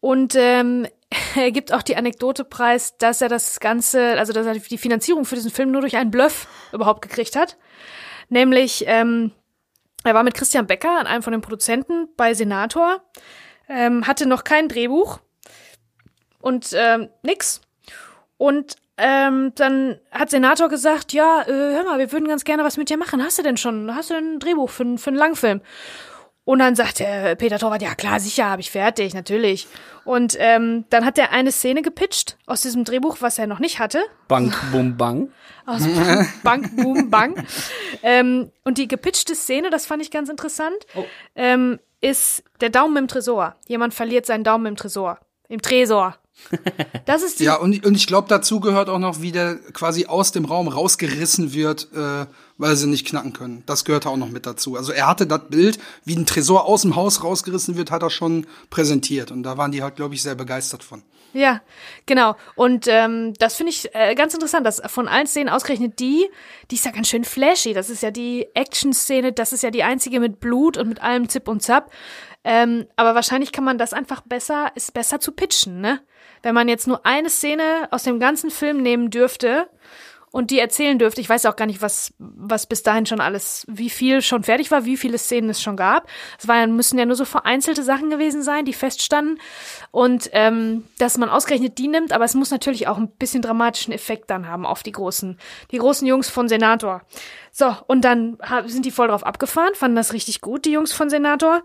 Und ähm, er gibt auch die Anekdote preis, dass er das Ganze, also dass er die Finanzierung für diesen Film nur durch einen Bluff überhaupt gekriegt hat. Nämlich, ähm, er war mit Christian Becker, einem von den Produzenten, bei Senator, ähm, hatte noch kein Drehbuch und ähm, nix. Und ähm, dann hat Senator gesagt, ja, äh, hör mal, wir würden ganz gerne was mit dir machen. Hast du denn schon, hast du denn ein Drehbuch für, für einen Langfilm? Und dann sagt der Peter Torwart, ja klar, sicher, habe ich fertig, natürlich. Und ähm, dann hat er eine Szene gepitcht aus diesem Drehbuch, was er noch nicht hatte. Bank, bum, bang. Aus Bank, Bank boom, bang. ähm, und die gepitchte Szene, das fand ich ganz interessant, oh. ähm, ist der Daumen im Tresor. Jemand verliert seinen Daumen im Tresor. Im Tresor. Das ist die ja, und, und ich glaube, dazu gehört auch noch, wie der quasi aus dem Raum rausgerissen wird, äh, weil sie nicht knacken können. Das gehörte auch noch mit dazu. Also er hatte das Bild, wie ein Tresor aus dem Haus rausgerissen wird, hat er schon präsentiert. Und da waren die halt, glaube ich, sehr begeistert von. Ja, genau. Und ähm, das finde ich äh, ganz interessant, dass von allen Szenen ausgerechnet die, die ist ja ganz schön flashy. Das ist ja die Action-Szene, das ist ja die einzige mit Blut und mit allem Zip und Zap. Ähm, aber wahrscheinlich kann man das einfach besser, ist besser zu pitchen, ne? Wenn man jetzt nur eine Szene aus dem ganzen Film nehmen dürfte und die erzählen dürfte. Ich weiß auch gar nicht, was, was bis dahin schon alles, wie viel schon fertig war, wie viele Szenen es schon gab. Es waren, müssen ja nur so vereinzelte Sachen gewesen sein, die feststanden. Und ähm, dass man ausgerechnet die nimmt, aber es muss natürlich auch ein bisschen dramatischen Effekt dann haben auf die großen, die großen Jungs von Senator. So, und dann sind die voll drauf abgefahren, fanden das richtig gut, die Jungs von Senator.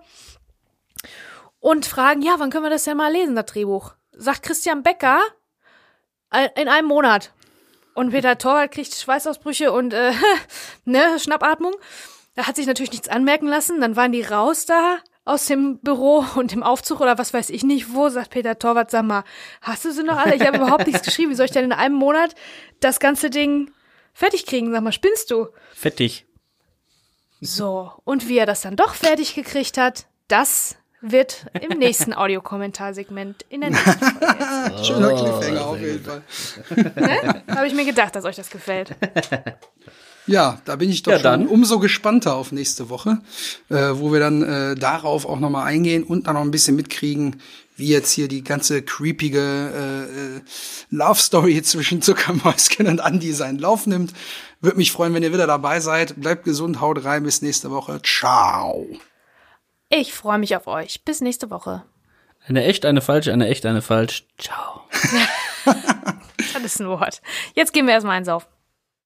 Und fragen, ja, wann können wir das denn mal lesen, das Drehbuch? Sagt Christian Becker, äh, in einem Monat. Und Peter Torwart kriegt Schweißausbrüche und äh, ne, Schnappatmung. Da hat sich natürlich nichts anmerken lassen. Dann waren die raus da aus dem Büro und im Aufzug oder was weiß ich nicht wo, sagt Peter Torwart, sag mal, hast du sie noch alle? Ich habe überhaupt nichts geschrieben. Wie soll ich denn in einem Monat das ganze Ding fertig kriegen? Sag mal, spinnst du? Fettig. So, und wie er das dann doch fertig gekriegt hat, das wird im nächsten Audiokommentarsegment in der nächsten Folge. Schöner Cliffhanger auf jeden Fall. ne? Habe ich mir gedacht, dass euch das gefällt. Ja, da bin ich doch Ja, schon dann. umso gespannter auf nächste Woche, äh, wo wir dann äh, darauf auch nochmal eingehen und dann noch ein bisschen mitkriegen, wie jetzt hier die ganze creepige äh, äh, Love Story zwischen Zuckermäuschen und Andy seinen Lauf nimmt. Würde mich freuen, wenn ihr wieder dabei seid. Bleibt gesund, haut rein, bis nächste Woche. Ciao. Ich freue mich auf euch. Bis nächste Woche. Eine echt, eine falsch, eine echt, eine falsch. Ciao. Das ist ein Wort. Jetzt gehen wir erstmal eins auf.